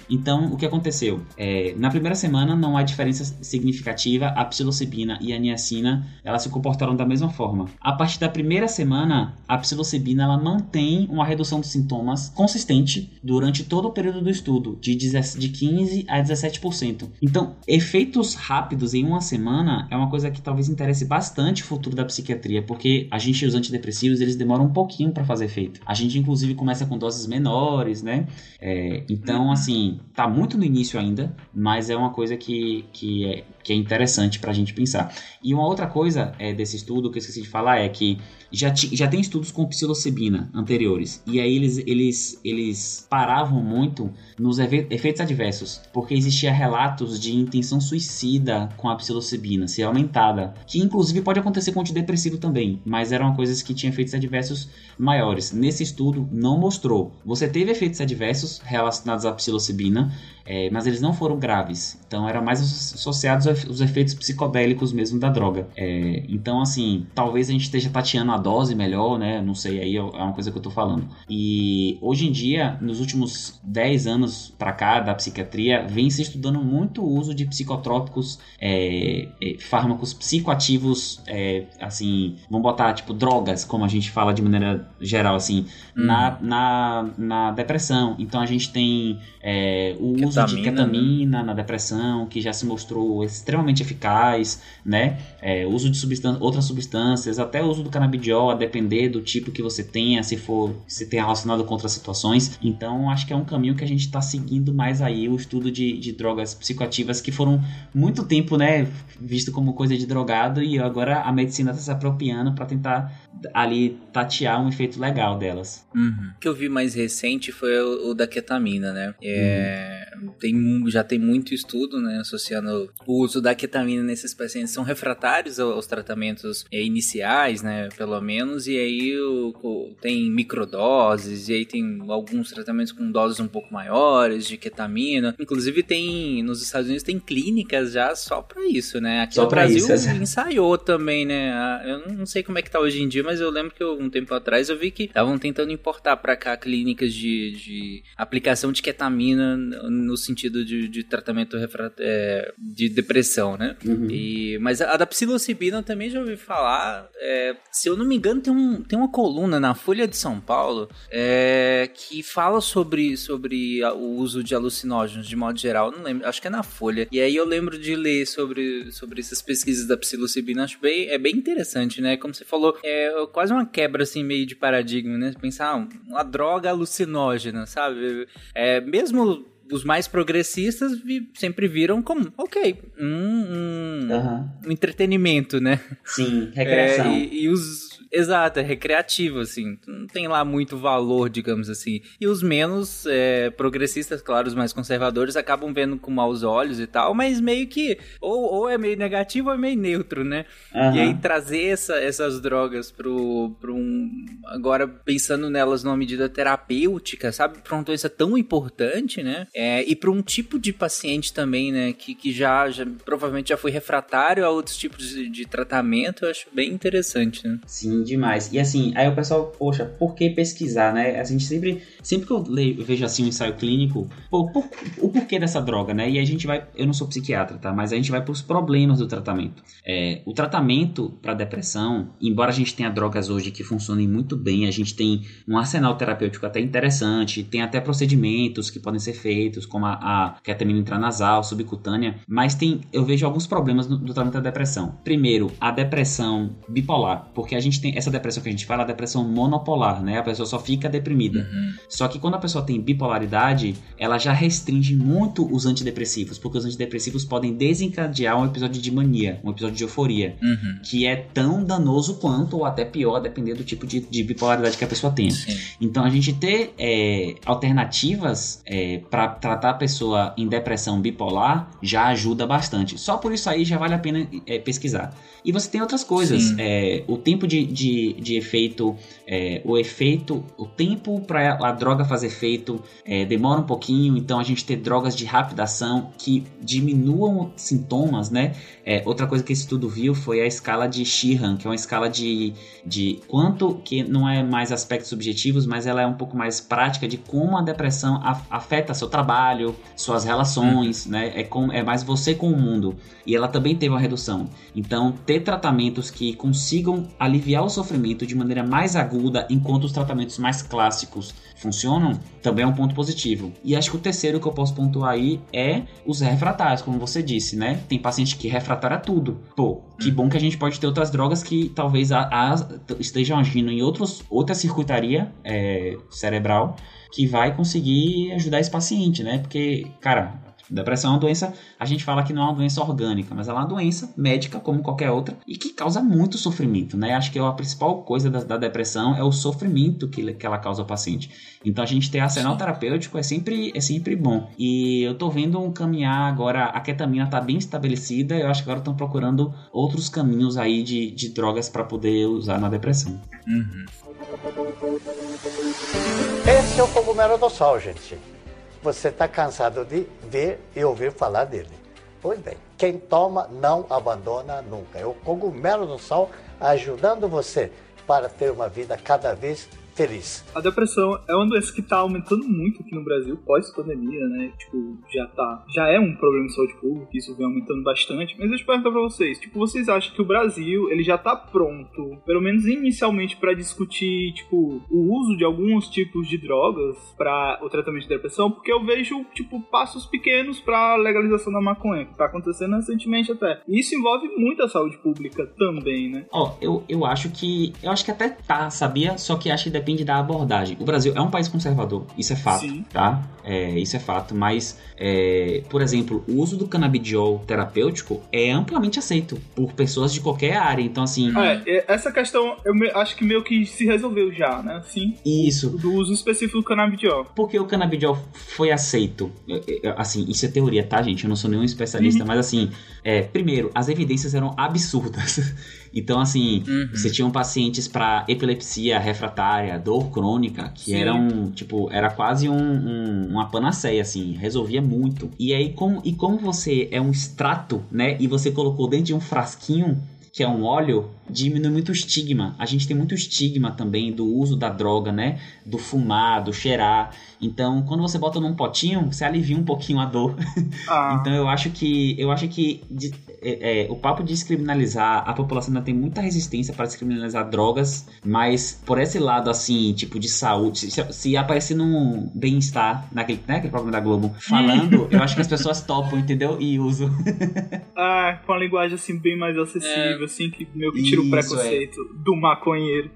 Então, o que aconteceu? É, na primeira semana não há diferença significativa, a psilocibina e a niacina elas se comportaram da mesma forma. A partir da primeira semana, a psilocibina ela mantém uma redução dos sintomas consistente durante todo o período do estudo, de, de 15 a 17%. Então, efeitos rápidos em uma semana é uma coisa que talvez interesse bastante o futuro da psiquiatria, porque a gente, os antidepressivos, eles demoram um pouquinho para fazer efeito. A gente, inclusive, começa com doses menores, né? É, então, então, assim, tá muito no início ainda, mas é uma coisa que, que, é, que é interessante pra gente pensar. E uma outra coisa é, desse estudo que eu esqueci de falar é que já, já tem estudos com psilocibina anteriores, e aí eles, eles, eles paravam muito nos efeitos adversos, porque existia relatos de intenção suicida com a psilocibina ser aumentada, que inclusive pode acontecer com o antidepressivo também, mas eram coisas que tinham efeitos adversos maiores. Nesse estudo não mostrou. Você teve efeitos adversos relacionados à psilocibina, é, mas eles não foram graves. Então eram mais associados aos efeitos psicodélicos mesmo da droga. É, então, assim, talvez a gente esteja tateando a dose melhor, né? Não sei, aí é uma coisa que eu tô falando. E hoje em dia, nos últimos 10 anos para cá da psiquiatria, vem se estudando muito o uso de psicotrópicos, é, é, fármacos psicoativos, é, assim, vamos botar tipo drogas, como a gente fala de maneira geral, assim, hum. na, na, na depressão. Então a gente tem é, o uso uso de ketamina né? na depressão, que já se mostrou extremamente eficaz, né? É, uso de substância, outras substâncias, até o uso do canabidiol, a depender do tipo que você tenha, se for se tem relacionado com outras situações. Então, acho que é um caminho que a gente está seguindo mais aí, o estudo de, de drogas psicoativas que foram muito tempo, né, visto como coisa de drogado e agora a medicina está se apropriando para tentar ali tatear um efeito legal delas. Uhum. O que eu vi mais recente foi o, o da ketamina, né? É, uhum. Tem, já tem muito estudo, né, associando o uso da ketamina nesses pacientes são refratários aos tratamentos é, iniciais, né, pelo menos, e aí o, o, tem microdoses, e aí tem alguns tratamentos com doses um pouco maiores de ketamina. Inclusive tem nos Estados Unidos tem clínicas já só para isso, né? Aqui só no Brasil isso, é. ensaiou também, né? Ah, eu não sei como é que tá hoje em dia, mas eu lembro que eu, um tempo atrás eu vi que estavam tentando importar para cá clínicas de, de, aplicação de ketamina no sentido de, de tratamento é, de depressão, né? Uhum. E, mas a, a, da psilocibina eu também já ouvi falar. É, se eu não me engano, tem, um, tem uma coluna na Folha de São Paulo é, que fala sobre, sobre o uso de alucinógenos de modo geral. Não lembro, acho que é na Folha. E aí eu lembro de ler sobre, sobre essas pesquisas da psilocibina. Acho bem, é bem interessante, né? Como você falou, é quase uma quebra assim meio de paradigma, né? Pensar ah, uma droga alucinógena, sabe? É, mesmo os mais progressistas vi, sempre viram como, ok, um, um, uhum. um entretenimento, né? Sim, (laughs) recreação. É, e, e, os Exato, é recreativo, assim. Não tem lá muito valor, digamos assim. E os menos é, progressistas, claro, os mais conservadores, acabam vendo com maus olhos e tal, mas meio que. Ou, ou é meio negativo ou é meio neutro, né? Uhum. E aí trazer essa, essas drogas pro, pro um. Agora, pensando nelas numa medida terapêutica, sabe? Pra uma doença tão importante, né? É, e para um tipo de paciente também, né? Que, que já, já provavelmente já foi refratário a outros tipos de, de tratamento, eu acho bem interessante, né? Sim, demais. E assim, aí o pessoal, poxa, por que pesquisar, né? A gente sempre, sempre que eu leio, vejo assim um ensaio clínico, pô, por, o porquê dessa droga, né? E a gente vai, eu não sou psiquiatra, tá? Mas a gente vai para os problemas do tratamento. É, o tratamento para depressão, embora a gente tenha drogas hoje que funcionem muito bem, a gente tem um arsenal terapêutico até interessante, tem até procedimentos que podem ser feitos, como a, a ketamina intranasal, subcutânea, mas tem, eu vejo alguns problemas no, do tratamento da depressão. Primeiro, a depressão bipolar, porque a gente tem tem essa depressão que a gente fala, a depressão monopolar, né? A pessoa só fica deprimida. Uhum. Só que quando a pessoa tem bipolaridade, ela já restringe muito os antidepressivos, porque os antidepressivos podem desencadear um episódio de mania, um episódio de euforia, Uhum. que é tão danoso quanto, ou até pior, dependendo do tipo de, de bipolaridade que a pessoa tenha. Sim. Então a gente ter é, alternativas para tratar a pessoa em depressão bipolar já ajuda bastante. Só por isso aí já vale a pena é, pesquisar. E você tem outras coisas. É, o tempo de, de, de efeito, é, o efeito, o tempo para a droga fazer efeito é, demora um pouquinho. Então a gente ter drogas de rápida ação que diminuam sintomas, né? É, outra coisa que esse estudo viu foi a escala de Sheehan, que é uma escala de, de quanto que não é mais aspectos subjetivos, mas ela é um pouco mais prática de como a depressão af- afeta seu trabalho, suas relações, né? É, com, é mais você com o mundo. E ela também teve uma redução. Então, ter tratamentos que consigam aliviar o sofrimento de maneira mais aguda, enquanto os tratamentos mais clássicos funcionam, também é um ponto positivo. E acho que o terceiro que eu posso pontuar aí é os refratários, como você disse, né? Tem paciente que é refratário a tudo. Pô, que bom que a gente pode ter outras drogas que talvez a- a- estejam agindo em outros, outra circuitaria é, cerebral que vai conseguir ajudar esse paciente, né? Porque, cara, depressão é uma doença, a gente fala que não é uma doença orgânica, mas ela é uma doença médica como qualquer outra e que causa muito sofrimento, né? Acho que a principal coisa da, da depressão é o sofrimento que, que ela causa ao paciente. Então a gente ter arsenal terapêutico é sempre, é sempre bom. E eu tô vendo um caminhar agora, a ketamina tá bem estabelecida, eu acho que agora estão procurando outros caminhos aí de, de drogas para poder usar na depressão. Uhum. Esse é o cogumelo do sol, gente. Você está cansado de ver e ouvir falar dele. Pois bem, quem toma não abandona nunca. É o cogumelo do sol ajudando você para ter uma vida cada vez feliz. A depressão é uma doença que tá aumentando muito aqui no Brasil pós-pandemia, né? Tipo, já tá. Já é um problema de saúde pública, isso vem aumentando bastante. Mas deixa eu perguntar pra vocês, tipo, vocês acham que o Brasil, ele já tá pronto, pelo menos inicialmente, pra discutir, tipo, o uso de alguns tipos de drogas para o tratamento de depressão? Porque eu vejo, tipo, passos pequenos pra legalização da maconha, que tá acontecendo recentemente até. E isso envolve muito a saúde pública também, né? Ó, eu, eu acho que. Eu acho que até tá, sabia? Só que acho que depende da abordagem. O Brasil é um país conservador, isso é fato, Sim. tá? É, isso é fato, mas, é, por exemplo, o uso do canabidiol terapêutico é amplamente aceito por pessoas de qualquer área. Então, assim, É, e- essa questão eu me- acho que meio que se resolveu já, né? Sim. isso. Do uso específico do canabidiol. Porque o canabidiol foi aceito? Eu- eu- Assim, isso é teoria, tá, gente? Eu não sou nenhum especialista, mas assim, é, primeiro, as evidências eram absurdas. Então, assim, Uhum. você tinha pacientes para epilepsia refratária, dor crônica, que Sim. eram, tipo, era quase um, um- uma panaceia, assim, resolvia muito. E aí, como, e como você é um extrato, né, e você colocou dentro de um frasquinho, que é um óleo, diminui muito o estigma. A gente tem muito estigma também do uso da droga, né? Do fumar, do cheirar. Então, quando você bota num potinho, você alivia um pouquinho a dor. (laughs) Ah, Então, eu acho que eu acho que é, é, o papo de descriminalizar a população ainda tem muita resistência para descriminalizar drogas, mas por esse lado assim, tipo de saúde, se, se aparecer num bem-estar naquele, né, aquele programa da Globo falando, (laughs) eu acho que as pessoas topam, entendeu? E usam. (laughs) ah, com a linguagem assim bem mais acessível, assim, que meio que tira o Isso, preconceito do maconheiro.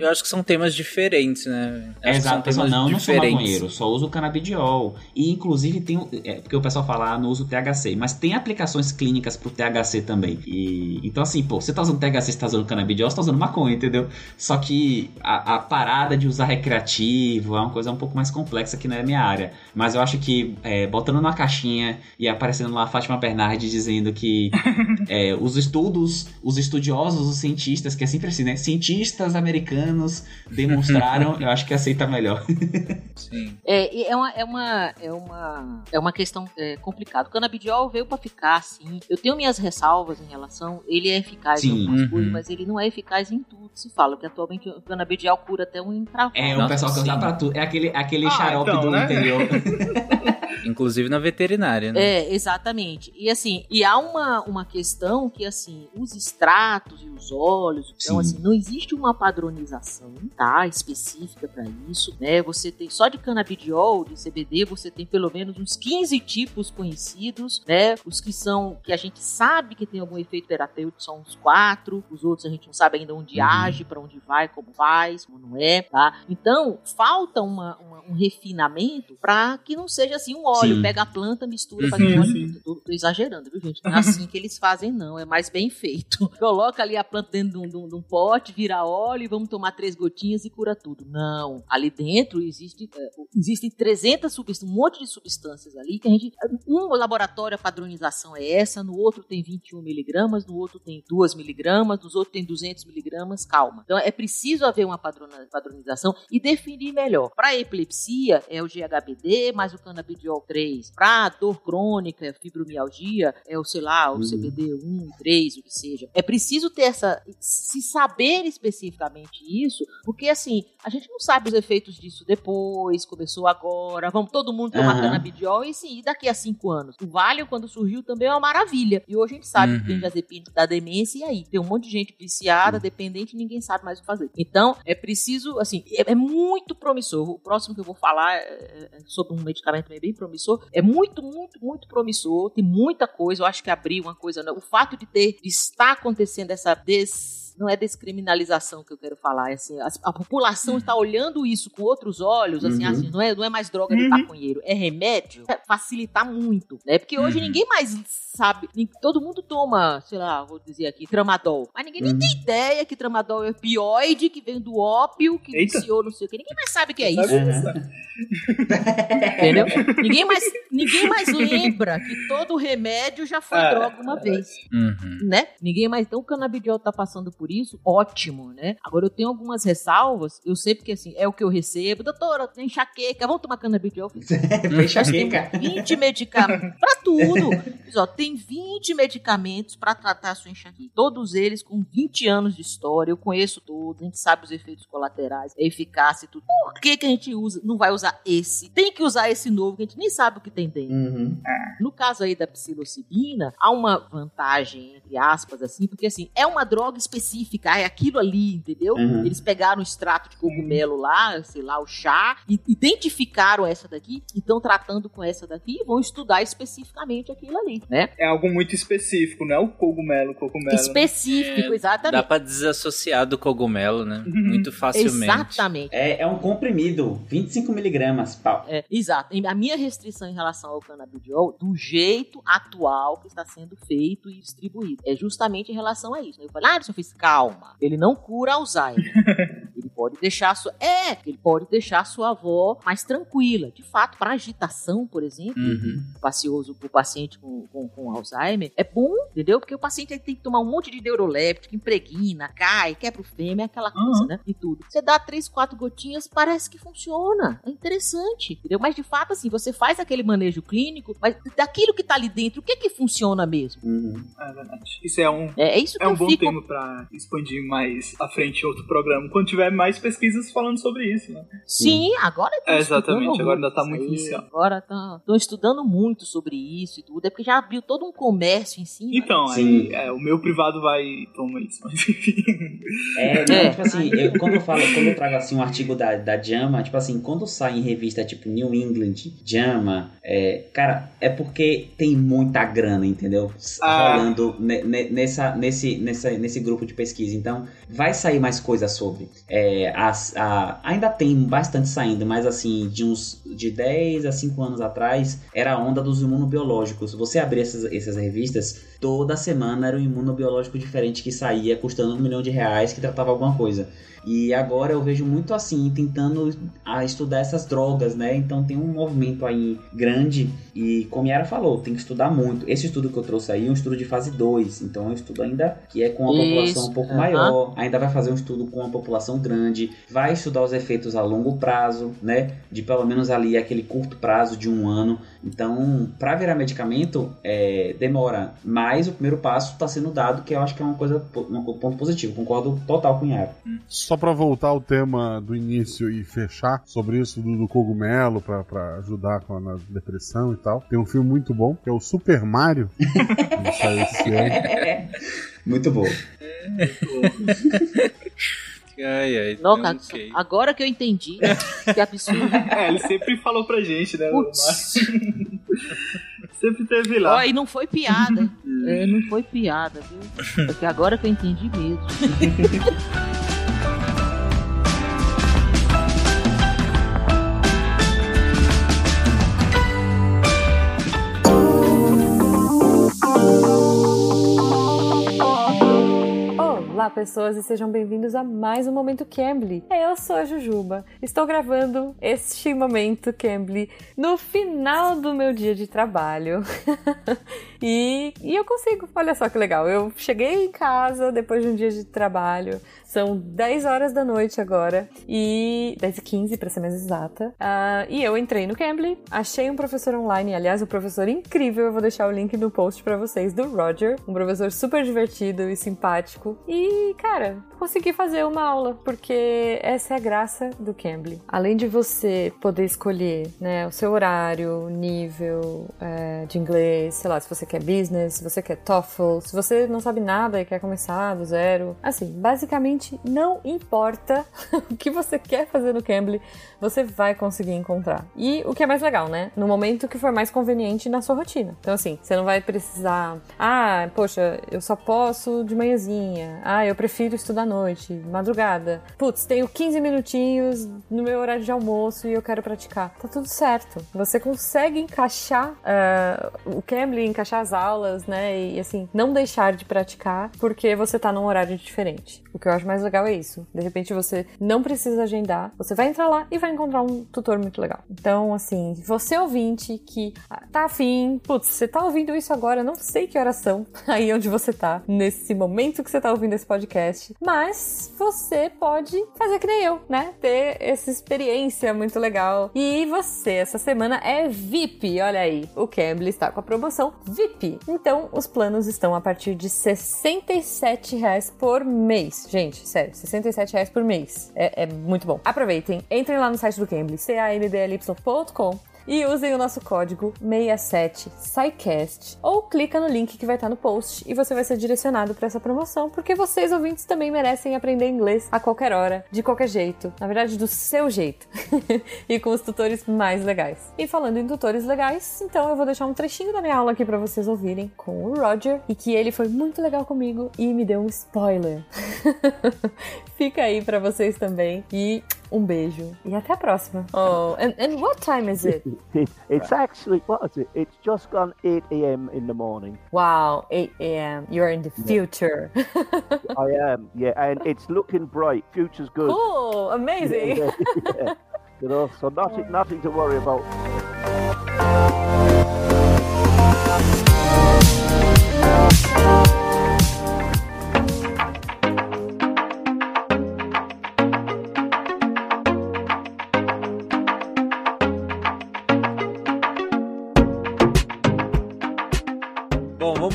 Eu acho que são temas diferentes, né? Que Exato, são a pessoa, temas não, eu não sou diferentes. maconheiro, só uso canabidiol. E inclusive tem, é, porque o pessoal fala, ah, não uso THC, mas tem aplicações clínicas pro THC também. E, então assim, pô, você tá usando THC, você tá usando canabidiol, você tá usando maconha, entendeu? Só que a, a parada de usar recreativo é uma coisa um pouco mais complexa que não é minha área. Mas eu acho que é, botando numa caixinha e aparecendo lá a Fátima Bernardi dizendo que (laughs) é, os estudos, os estudiosos, os cientistas, que é sempre assim, né? Cientistas americanos demonstraram, eu acho que aceita melhor. (laughs) Sim. É, é uma, é uma, é uma, é uma questão é, complicada. O canabidiol veio pra ficar, sim. Eu tenho minhas ressalvas em relação. Ele é eficaz Sim. em algumas Uhum. coisas, mas ele não é eficaz em tudo. Se fala que atualmente o canabidiol cura até um intravão. É, o pessoal que usa pra tudo. É aquele, aquele Ah, xarope então, do né? interior. (laughs) Inclusive na veterinária, né? É, exatamente. E assim, e há uma, uma questão que, assim, os extratos e os óleos, então, Sim. assim, não existe uma padronização, tá? Específica para isso, né? Você tem só de canabidiol, de CBD, você tem pelo menos uns 15 tipos conhecidos, né? Os que são, que a gente sabe que tem algum efeito terapêutico são uns quatro, os outros a gente não sabe ainda onde Uhum. age, para onde vai, como faz, como não é, tá? Então, falta uma, uma um refinamento para que não seja assim um óleo, sim. pega a planta, mistura, faz um óleo. Tô, tô, exagerando, viu, gente? Não é assim que eles fazem, não. É mais bem feito. (laughs) Coloca ali a planta dentro de um, de um, de um pote, vira óleo e vamos tomar três gotinhas e cura tudo. Não. Ali dentro existe, é, existem 300 substâncias, um monte de substâncias ali que a gente. Um laboratório a padronização é essa, no outro tem 21 miligramas, no outro tem 2 miligramas, nos outros tem 200 miligramas. Calma. Então é preciso haver uma padronização e definir melhor. Para epilepsia é o GHBD mais o canabidiol 3. Para dor crônica, fibromialgia, é o, sei lá, o uhum. CBD 1, 3, o que seja. É preciso ter essa. se saber especificamente isso, porque assim, a gente não sabe os efeitos disso depois, começou agora, vamos todo mundo tomar uhum. canabidiol e sim, e daqui a cinco anos. O Valium, quando surgiu, também é uma maravilha. E hoje a gente sabe uhum. que benzodiazepina da demência e aí tem um monte de gente viciada, uhum. dependente, e ninguém sabe mais o que fazer. Então, é preciso, assim, é, é muito promissor. O próximo que eu vou falar é, é, é sobre um medicamento bem promissor. É muito, muito, muito promissor. Tem muita coisa. Eu acho que abriu uma coisa. Né? O fato de ter, de estar acontecendo essa des não é descriminalização que eu quero falar, é assim, a, a população está olhando isso com outros olhos, assim, uhum. assim não, é, não é mais droga de uhum. maconheiro, é remédio, é facilitar muito, né? Porque hoje uhum. ninguém mais sabe, todo mundo toma, sei lá, vou dizer aqui, tramadol, mas ninguém nem tem uhum. ideia que tramadol é opioide, que vem do ópio, que iniciou não sei o que, ninguém mais sabe o que é isso. Entendeu? ninguém mais, ninguém mais lembra que todo remédio já foi é, droga uma vez, uhum. né? Ninguém mais, então o canabidiol tá passando por isso, ótimo, né? Agora eu tenho algumas ressalvas, eu sei porque assim, é o que eu recebo. Doutora, tem enxaqueca, vamos tomar canabidiol? (laughs) enxaqueca. Tem 20 medicamentos pra tudo. ó, tem 20 medicamentos para tratar a sua enxaqueca. Todos eles com 20 anos de história, eu conheço todos, a gente sabe os efeitos colaterais, a eficácia e tudo. Por que que a gente usa, não vai usar esse? Tem que usar esse novo que a gente nem sabe o que tem dentro. Uhum. No caso aí da psilocibina, há uma vantagem, entre aspas, assim, porque assim, é uma droga específica específica, é aquilo ali, entendeu? Uhum. Eles pegaram o extrato de cogumelo lá, sei lá, o chá, e identificaram essa daqui, e estão tratando com essa daqui e vão estudar especificamente aquilo ali, né? É algo muito específico, não é o cogumelo, cogumelo. Né? Específico, é, exatamente. Dá pra desassociar do cogumelo, né? Uhum. Muito facilmente. Exatamente. É, é um comprimido, 25 miligramas, pau. É, exato. A minha restrição em relação ao canabidiol, do jeito atual que está sendo feito e distribuído, é justamente em relação a isso. Eu falei, ah, eu fiz calma. Ele não cura Alzheimer. (laughs) pode deixar a sua. É, ele pode deixar a sua avó mais tranquila. De fato, para agitação, por exemplo, uhum. pacioso o paciente com, com, com, Alzheimer, é bom, entendeu? Porque o paciente tem que tomar um monte de neuroléptico, impregna, cai, quebra o fêmur, aquela coisa, uhum. né? E tudo. Você dá três, quatro gotinhas, parece que funciona. É interessante, entendeu? Mas de fato, assim, você faz aquele manejo clínico, mas daquilo que tá ali dentro, o que que funciona mesmo? Uhum. É verdade. Isso é um. É, é isso é que um bom fico... tema pra expandir mais à frente outro programa, quando tiver mais pesquisas falando sobre isso, né? Sim, agora é, Exatamente, agora ainda tá muito inicial. Agora estão tá, estudando muito sobre isso e tudo, é porque já abriu todo um comércio em cima. Então, aí, é, o meu privado vai tomar isso, mas enfim. É, (laughs) não, tipo assim, eu, quando eu falo, quando eu trago assim um artigo da, da JAMA, tipo assim, quando sai em revista tipo New England, JAMA, é, cara, é porque tem muita grana, entendeu? Ah. Rolando nessa, nesse, nessa, nesse grupo de pesquisa. Então, vai sair mais coisa sobre. É, as, a, ainda tem bastante saindo, mas assim, de uns de 10 a 5 anos atrás, era a onda dos imunobiológicos. Você abrir essas, essas revistas, toda semana era um imunobiológico diferente que saía custando um milhão de reais que tratava alguma coisa. E agora eu vejo muito assim, tentando a estudar essas drogas, né? Então tem um movimento aí grande e como Yara falou, tem que estudar muito. Esse estudo que eu trouxe aí é um estudo de fase 2, então é um estudo ainda que é com uma Isso. população um pouco uhum. maior, ainda vai fazer um estudo com uma população grande, vai estudar os efeitos a longo prazo, né? De pelo menos ali aquele curto prazo de um ano. Então, para virar medicamento, é, demora, mas o primeiro passo está sendo dado, que eu acho que é uma coisa, um ponto positivo. Concordo total com o Yara. Só para voltar ao tema do início e fechar sobre isso do, do cogumelo para ajudar com a depressão e tal, tem um filme muito bom que é o Super Mario. (laughs) que saiu esse ano. (laughs) Muito bom. (laughs) Ai, ai, não, cara, okay. agora que eu entendi (laughs) que absurdo. É, ele sempre falou pra gente, né? (laughs) sempre teve lá. Ó, e não foi piada. (laughs) é, não foi piada, viu? Porque agora que eu entendi mesmo. Pessoas, e sejam bem-vindos a mais um Momento Cambly. Eu sou a Jujuba. Estou gravando este Momento Cambly no final do meu dia de trabalho. (laughs) e, e eu consigo, olha só que legal. Eu cheguei em casa depois de um dia de trabalho, são 10 horas da noite agora. E. 10 e 15, pra ser mais exata. Uh, e eu entrei no Cambly, achei um professor online, aliás, um professor incrível. Eu vou deixar o link no post para vocês do Roger. Um professor super divertido e simpático. E, cara, consegui fazer uma aula, porque essa é a graça do Cambly. Além de você poder escolher né, o seu horário, nível é, de inglês, sei lá, se você quer business, se você quer TOEFL, se você não sabe nada e quer começar do zero. Assim, basicamente não importa (laughs) o que você quer fazer no Cambly, você vai conseguir encontrar. E o que é mais legal, né? No momento que for mais conveniente na sua rotina. Então, assim, você não vai precisar. Ah, poxa, eu só posso de manhãzinha. Ah, eu prefiro estudar à noite, madrugada. Putz, tenho 15 minutinhos no meu horário de almoço e eu quero praticar. Tá tudo certo. Você consegue encaixar uh, o Cambly, encaixar as aulas, né? E assim, não deixar de praticar porque você tá num horário diferente. O que eu acho mais legal é isso. De repente você não precisa agendar, você vai entrar lá e vai encontrar um tutor muito legal. Então, assim, você ouvinte que tá afim, putz, você tá ouvindo isso agora, não sei que horas são (laughs) aí onde você tá, nesse momento que você tá ouvindo esse podcast, mas você pode fazer que nem eu, né? Ter essa experiência muito legal. E você, essa semana é VIP, olha aí. O Cambly está com a promoção VIP. Então, os planos estão a partir de 67 reais por mês. Gente, sério, 67 reais por mês. É, é muito bom. Aproveitem, entrem lá no site do Cambly, camdly.com e usem o nosso código 67SciCast ou clica no link que vai estar no post e você vai ser direcionado para essa promoção, porque vocês ouvintes também merecem aprender inglês a qualquer hora, de qualquer jeito, na verdade do seu jeito (laughs) e com os tutores mais legais. E falando em tutores legais, então eu vou deixar um trechinho da minha aula aqui para vocês ouvirem com o Roger e que ele foi muito legal comigo e me deu um spoiler. (laughs) Fica aí para vocês também e um beijo e até a próxima. Oh, and, and what time is it? (laughs) it's actually, what is it? It's just gone 8 a.m. in the morning. Wow, 8 a.m. You're in the future. (laughs) I am, yeah, and it's looking bright. Future's good. Cool, amazing. Yeah, yeah. You know, so nothing, (laughs) nothing to worry about.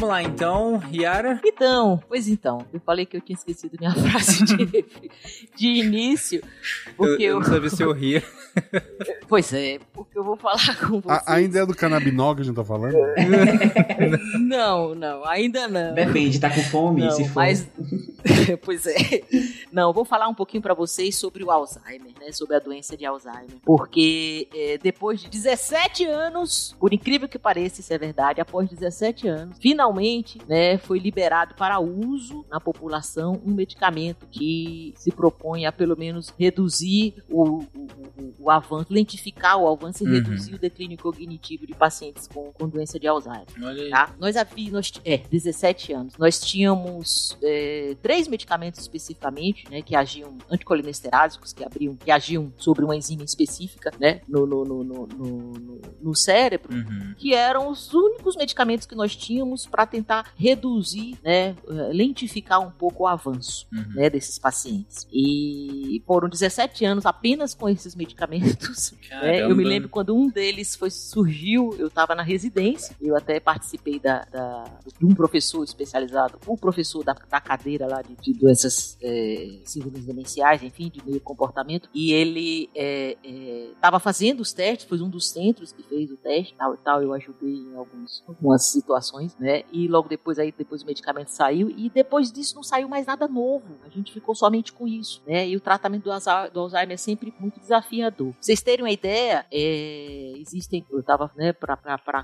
Vamos lá então, Yara. Então, pois então, eu falei que eu tinha esquecido minha (laughs) frase de, de início, porque eu, eu, eu não sabia se eu (laughs) ria. Pois é, porque eu vou falar com você. ainda é do cannabinol que a gente tá falando? (laughs) não, não, ainda não. Depende, tá com fome, não, se for. Mas, (laughs) pois é. Não, vou falar um pouquinho para vocês sobre o Alzheimer, né? Sobre a doença de Alzheimer. Porque é, depois de 17 anos, por incrível que pareça, isso é verdade, após 17 anos, finalmente, né, foi liberado para uso na população um medicamento que se propõe a pelo menos reduzir o, o, o, o avanço, lentificar o avanço e uhum. reduzir o declínio cognitivo de pacientes com, com doença de Alzheimer. Tá? Nós havíamos, nós, é, 17 anos. Nós tínhamos é, três medicamentos especificamente, né, que agiam anticolinesterásicos, que abriam, que agiam sobre uma enzima específica, né, no, no, no, no, no, no cérebro, uhum. que eram os únicos medicamentos que nós tínhamos para tentar reduzir, né, eh, lentificar um pouco o avanço, uhum. né, desses pacientes. E foram 17 anos apenas com esses medicamentos. (laughs) Né? Eu me lembro quando um deles foi surgiu, eu estava na residência, eu até participei da, da, de um professor especializado, o professor da, da cadeira lá de, de doenças é, síndromes demenciais, enfim, de meio comportamento, e ele estava é, é, fazendo os testes, foi um dos centros que fez o teste, tal e tal, eu ajudei em alguns, algumas situações, né? E logo depois aí depois o medicamento saiu e depois disso não saiu mais nada novo. A gente ficou somente com isso, né? E o tratamento do, Alzheimer é sempre muito desafiador. Pra vocês terem uma ideia, é, existem, eu tava, né, pra,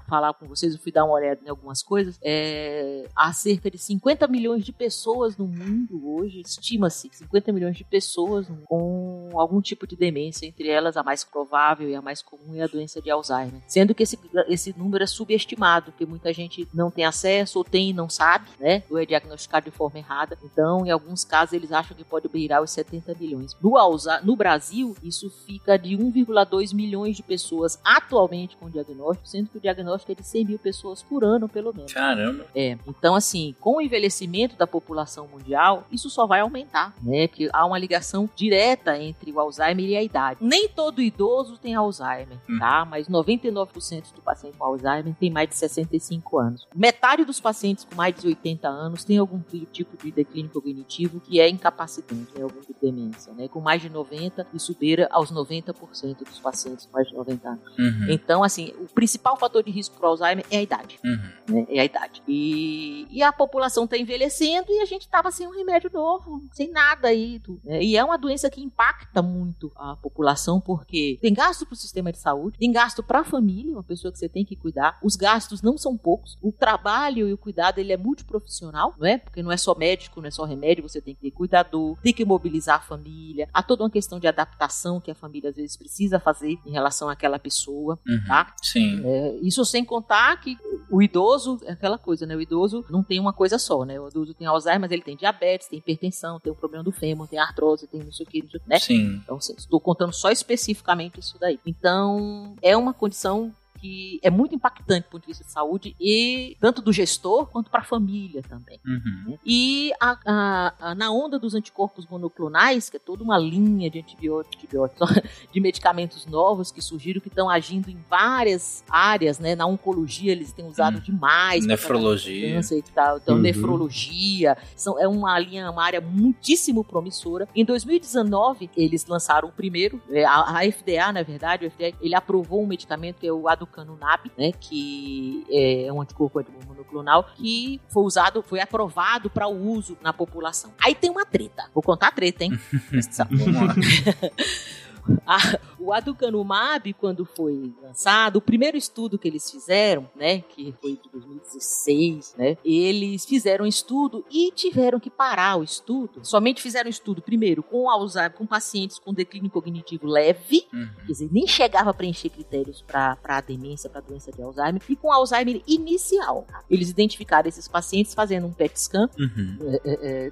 falar com vocês, eu fui dar uma olhada em algumas coisas, é, há cerca de 50 milhões de pessoas no mundo hoje, estima-se 50 milhões de pessoas com algum tipo de demência, entre elas a mais provável e a mais comum é a doença de Alzheimer, sendo que esse, esse número é subestimado complicado, porque muita gente não tem acesso, ou tem e não sabe, né? Ou é diagnosticado de forma errada. Então, em alguns casos, eles acham que pode beirar os 70 milhões. No, no Brasil, isso fica de 1,2 milhões de pessoas atualmente com diagnóstico, sendo que o diagnóstico é de 100 mil pessoas por ano, pelo menos. Caramba! É. Então, assim, com o envelhecimento da população mundial, isso só vai aumentar, né? Que há uma ligação direta entre o Alzheimer e a idade. Nem todo idoso tem Alzheimer, hum. tá? Mas 99% do paciente com Alzheimer tem mais de 65 anos. Metade dos pacientes com mais de 80 anos tem algum tipo de declínio cognitivo que é incapacitante, né? algum tipo de demência, né? Com mais de 90, isso beira aos 90% dos pacientes com mais de 90 anos. Uhum. Então, assim, o principal fator de risco para Alzheimer é a idade, uhum. né? É a idade. E, e a população está envelhecendo e a gente estava sem um remédio novo, sem nada aí. Né? E é uma doença que impacta muito a população porque tem gasto para o sistema de saúde, tem gasto para a família, uma pessoa que você tem que cuidar. Os gastos não são poucos. O trabalho e o cuidado ele é multiprofissional, não é? Porque não é só médico, não é só remédio, você tem que ter cuidador, tem que mobilizar a família. Há toda uma questão de adaptação que a família às vezes precisa fazer em relação àquela pessoa, uhum, tá? Sim. É, isso sem contar que o idoso é aquela coisa, né? O idoso não tem uma coisa só, né? O idoso tem Alzheimer, mas ele tem diabetes, tem hipertensão, tem o problema do fêmur, tem artrose, tem não sei o que, né? Sim. Então, estou contando só especificamente isso daí. Então, é uma condição que é muito impactante do ponto de vista de saúde e tanto do gestor quanto para a família também. Uhum. Né? E a, a, a, na onda dos anticorpos monoclonais, que é toda uma linha de antibióticos, de medicamentos novos que surgiram, que estão agindo em várias áreas, né? Na oncologia eles têm usado uhum. demais. Nefrologia. E tal. Então, uhum. nefrologia. São, é uma linha, uma área muitíssimo promissora. Em 2019, eles lançaram o primeiro, é, a, a FDA, na verdade, FDA, ele aprovou um medicamento que é o Aducanumab, lecanemab, né, que é um anticorpo monoclonal que foi usado, foi aprovado para o uso na população. Aí tem uma treta. Vou contar a treta, hein? Vamos lá. A, o aducanumab, quando foi lançado, o primeiro estudo que eles fizeram, né, que foi de 2016, né, eles fizeram um estudo e tiveram que parar o estudo. Somente fizeram um estudo, primeiro, com Alzheimer, com pacientes com declínio cognitivo leve, uhum. quer dizer, nem chegava a preencher critérios para a demência, para a doença de Alzheimer, e com Alzheimer inicial. Eles identificaram esses pacientes fazendo um PET scan uhum. é, é,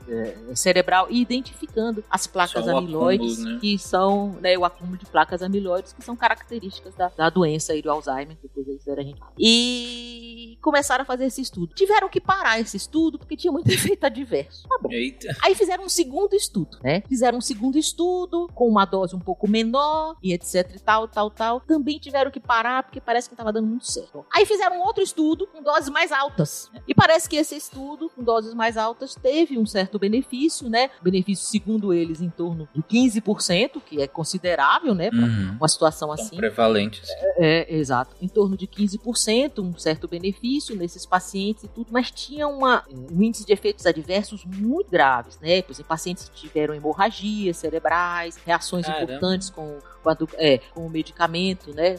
é, cerebral e identificando as placas amiloides, acúmulo, né? que são né, o acúmulo de placas amiloides, que são características da, da doença aí do Alzheimer, depois eles a gente E começaram a fazer esse estudo. Tiveram que parar esse estudo porque tinha muito (laughs) efeito adverso. Tá bom. Eita. Aí fizeram um segundo estudo, né? Fizeram um segundo estudo com uma dose um pouco menor e etc e tal, tal, tal. Também tiveram que parar porque parece que estava dando muito certo. Aí fizeram outro estudo com doses mais altas. E parece que esse estudo com doses mais altas teve um certo benefício, né? Benefício, segundo eles, em torno de 15%, que é considerável né? Pra uhum. uma situação assim. prevalentes. É, é, exato. Em torno de 15%, um certo benefício nesses pacientes e tudo, mas tinha uma, um índice de efeitos adversos muito graves, né? Por exemplo, pacientes que tiveram hemorragias cerebrais, reações Caramba. importantes com com, a, é, com o medicamento, né?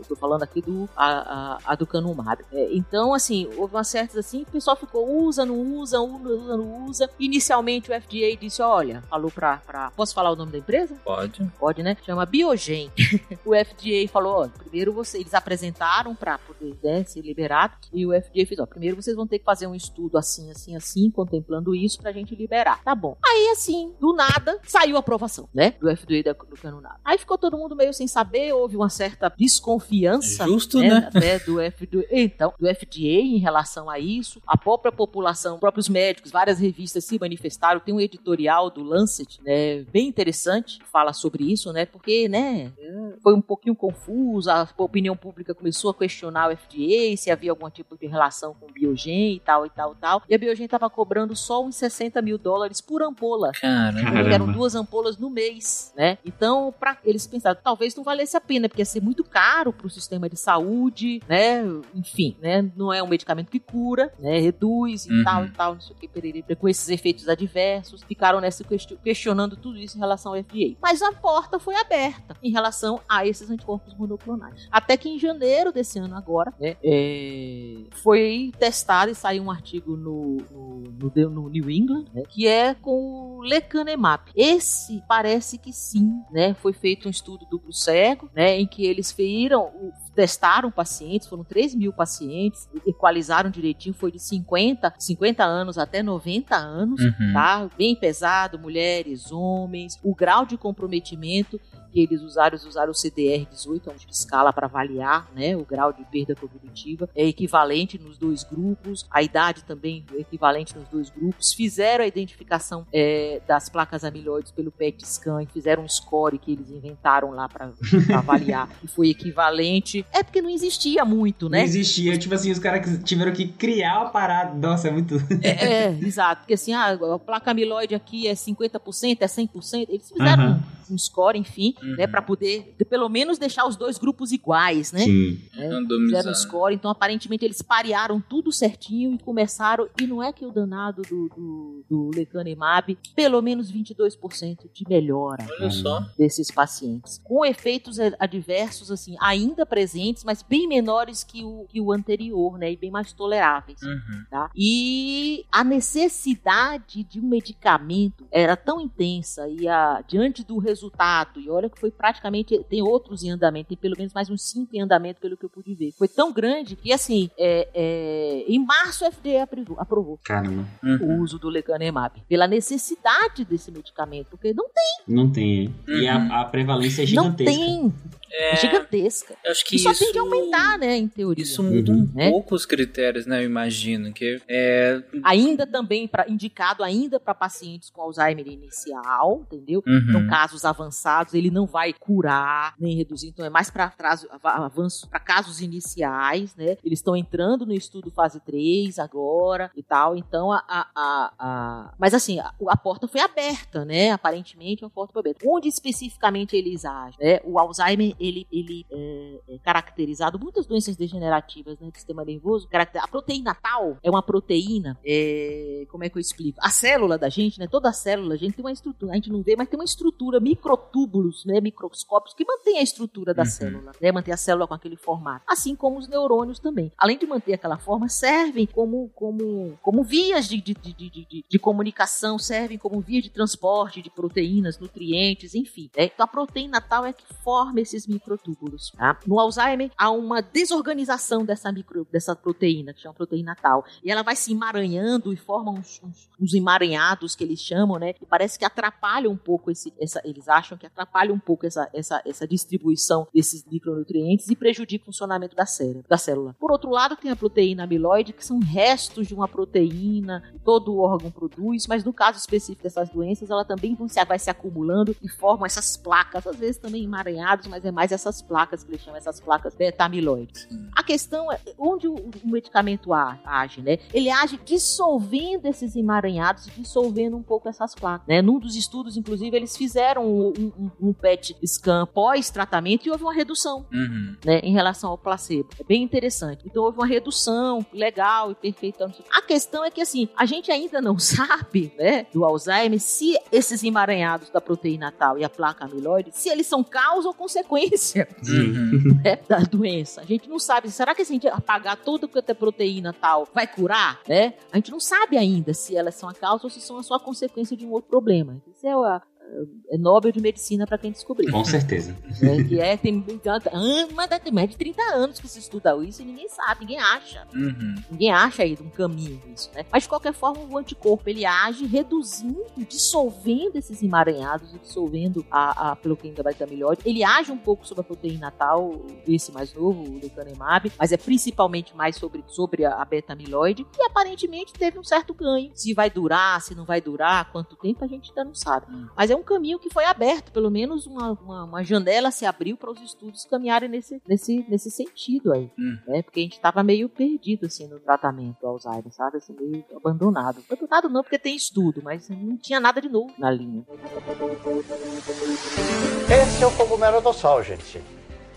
Estou falando aqui do a, a, aducanumab. É, então, assim, houve umas certas assim, o pessoal ficou usa, não usa, usa, não usa. Inicialmente o FDA disse, olha, falou pra, pra... Posso falar o nome da empresa? Pode. Pode, né? Chama Biogen. (laughs) o FDA falou, ó, primeiro você, eles apresentaram para poder né, ser liberado e o FDA fez, ó, primeiro vocês vão ter que fazer um estudo assim, assim, assim, contemplando isso pra gente liberar. Tá bom. Aí, assim, do nada, saiu a aprovação, né? Do FDA da, do Canunab. Aí ficou ficou todo mundo meio sem saber, houve uma certa desconfiança Justo, né? né? (laughs) do, FDA, então, do FDA em relação a isso. A própria população, próprios médicos, várias revistas se manifestaram. Tem um editorial do Lancet, né, bem interessante, que fala sobre isso, né? Porque, né, foi um pouquinho confuso, a opinião pública começou a questionar o FDA, se havia algum tipo de relação com o Biogen e tal, e tal, e tal. E a Biogen estava cobrando só uns 60 mil dólares por ampola. Caramba. Eram duas ampolas no mês, né? Então, para eles eles pensaram, talvez não valesse a pena, porque ia ser muito caro para o sistema de saúde, né? Enfim, né? Não é um medicamento que cura, né? Reduz e uhum. tal e tal, não sei o que, perere, com esses efeitos adversos. Ficaram nessa questionando tudo isso em relação ao FDA. Mas a porta foi aberta em relação a esses anticorpos monoclonais. Até que em janeiro desse ano agora, né, é, foi testado e saiu um artigo no, no, no, no New England, né, que é com o lecanemab. Esse parece que sim, né? Foi feito um estudo duplo cego, né, em que eles feriram, testaram pacientes, foram 3 mil pacientes, equalizaram direitinho, foi de 50, 50 anos até 90 anos, uhum. tá? Bem pesado, mulheres, homens, o grau de comprometimento que eles usaram, eles usaram o CDR-18, é um tipo de escala para avaliar né, o grau de perda cognitiva, é equivalente nos dois grupos, a idade também é equivalente nos dois grupos, fizeram a identificação é, das placas amiloides pelo PET scan fizeram um score que eles inventaram lá para avaliar, (laughs) e foi equivalente. É porque não existia muito, né? Não existia, tipo assim, os caras tiveram que criar a parada. Nossa, é muito. é, (laughs) é, exato, porque assim, ah, a placa amiloide aqui é 50%, é 100%, eles fizeram uhum. Um, um score, enfim, uhum. né, para poder pelo menos deixar os dois grupos iguais, né? Sim. É, fizeram score, então aparentemente eles parearam tudo certinho e começaram, e não é que o danado do, do, do lecanemab, pelo menos 22% de melhora Olha só. desses pacientes, com efeitos adversos assim ainda presentes, mas bem menores que o, que o anterior, né, e bem mais toleráveis, uhum. tá? E a necessidade de um medicamento era tão intensa e a, diante do resultado, e olha que foi praticamente. Tem outros em andamento, tem pelo menos mais uns cinco em andamento, pelo que eu pude ver. Foi tão grande que, assim, é, é, em março o FDA aprovou, aprovou o uso do lecanemab. Pela necessidade desse medicamento, porque não tem. Não tem. Uhum. E a, uhum. a, prevalência é gigantesca. Não tem. É, gigantesca. Eu acho que e só isso, tende a aumentar, né, em teoria. Isso muda uhum. um né? pouco os critérios, né, eu imagino. Que é... Ainda também para indicado ainda para pacientes com Alzheimer inicial, entendeu? Uhum. Então, casos avançados, ele não vai curar nem reduzir, então é mais para avanço para casos iniciais, né? Eles estão entrando no estudo fase 3 agora e tal, então a, a, a, a... mas assim, a, a, porta foi aberta, né? Aparentemente a porta foi aberta. Onde especificamente eles agem, né? O Alzheimer ele, ele é, é caracterizado, muitas doenças degenerativas né, do sistema nervoso, a proteína tal é uma proteína, é, como é que eu explico? A célula da gente, né, toda a célula, a gente tem uma estrutura, a gente não vê, mas tem uma estrutura, microtúbulos, né, microscópios, que mantém a estrutura da uhum. célula, né, mantém a célula com aquele formato, assim como os neurônios também. Além de manter aquela forma, servem como, como, como vias de, de, de, de, de comunicação, servem como via de transporte de proteínas, nutrientes, enfim. Né? Então a proteína tal é que forma esses microtúbulos. Tá? No Alzheimer, há uma desorganização dessa, micro, dessa proteína, que chama proteína tal. E ela vai se emaranhando e forma uns, uns, uns emaranhados que eles chamam, né? E parece que atrapalha um pouco esse. Essa, eles acham que atrapalha um pouco essa, essa, essa distribuição desses micronutrientes e prejudica o funcionamento da célula, da célula. Por outro lado, tem a proteína amiloide, que são restos de uma proteína todo órgão produz, mas no caso específico dessas doenças, ela também vai se acumulando e formam essas placas, às vezes também emaranhados, mas é mais essas placas que eles chamam, essas placas beta-amiloides. A questão é onde o, medicamento age, né? Ele age dissolvendo esses emaranhados, dissolvendo um pouco essas placas, né? Num dos estudos, inclusive, eles fizeram um, um, um PET scan pós-tratamento e houve uma redução, uhum. né? Em relação ao placebo. É bem interessante. Então houve uma redução legal e perfeita. A questão é que, assim, a gente ainda não (laughs) sabe, né, do Alzheimer, se esses emaranhados da proteína tal e a placa amiloide, se eles são causa ou consequência uhum. né, da doença. A gente não sabe. Será que se a gente apagar tudo que é proteína tal vai curar? Né? A gente não sabe ainda se elas são a causa ou se são a só a consequência de um outro problema. Isso é a, é Nobel de Medicina para quem descobrir. Com certeza. É, que é, tem, mas tem mais de 30 anos que se estuda isso e ninguém sabe, ninguém acha. Uhum. Ninguém acha aí um caminho isso, né? Mas de qualquer forma, o anticorpo ele age reduzindo, dissolvendo esses emaranhados, dissolvendo a, a peloquina beta amiloide. Ele age um pouco sobre a proteína tal, esse mais novo, o lecanemab, mas é principalmente mais sobre, sobre a, a beta amiloide e aparentemente teve um certo ganho. Se vai durar, se não vai durar, quanto tempo a gente ainda não sabe. Uhum. Mas é um caminho que foi aberto, pelo menos uma, uma, uma janela se abriu para os estudos caminharem nesse, nesse, nesse sentido aí, hum. né? Porque a gente estava meio perdido, assim, no tratamento do Alzheimer, sabe? Assim, meio abandonado. Abandonado não, porque tem estudo, mas não tinha nada de novo na linha. Esse é o cogumelo do sol, gente.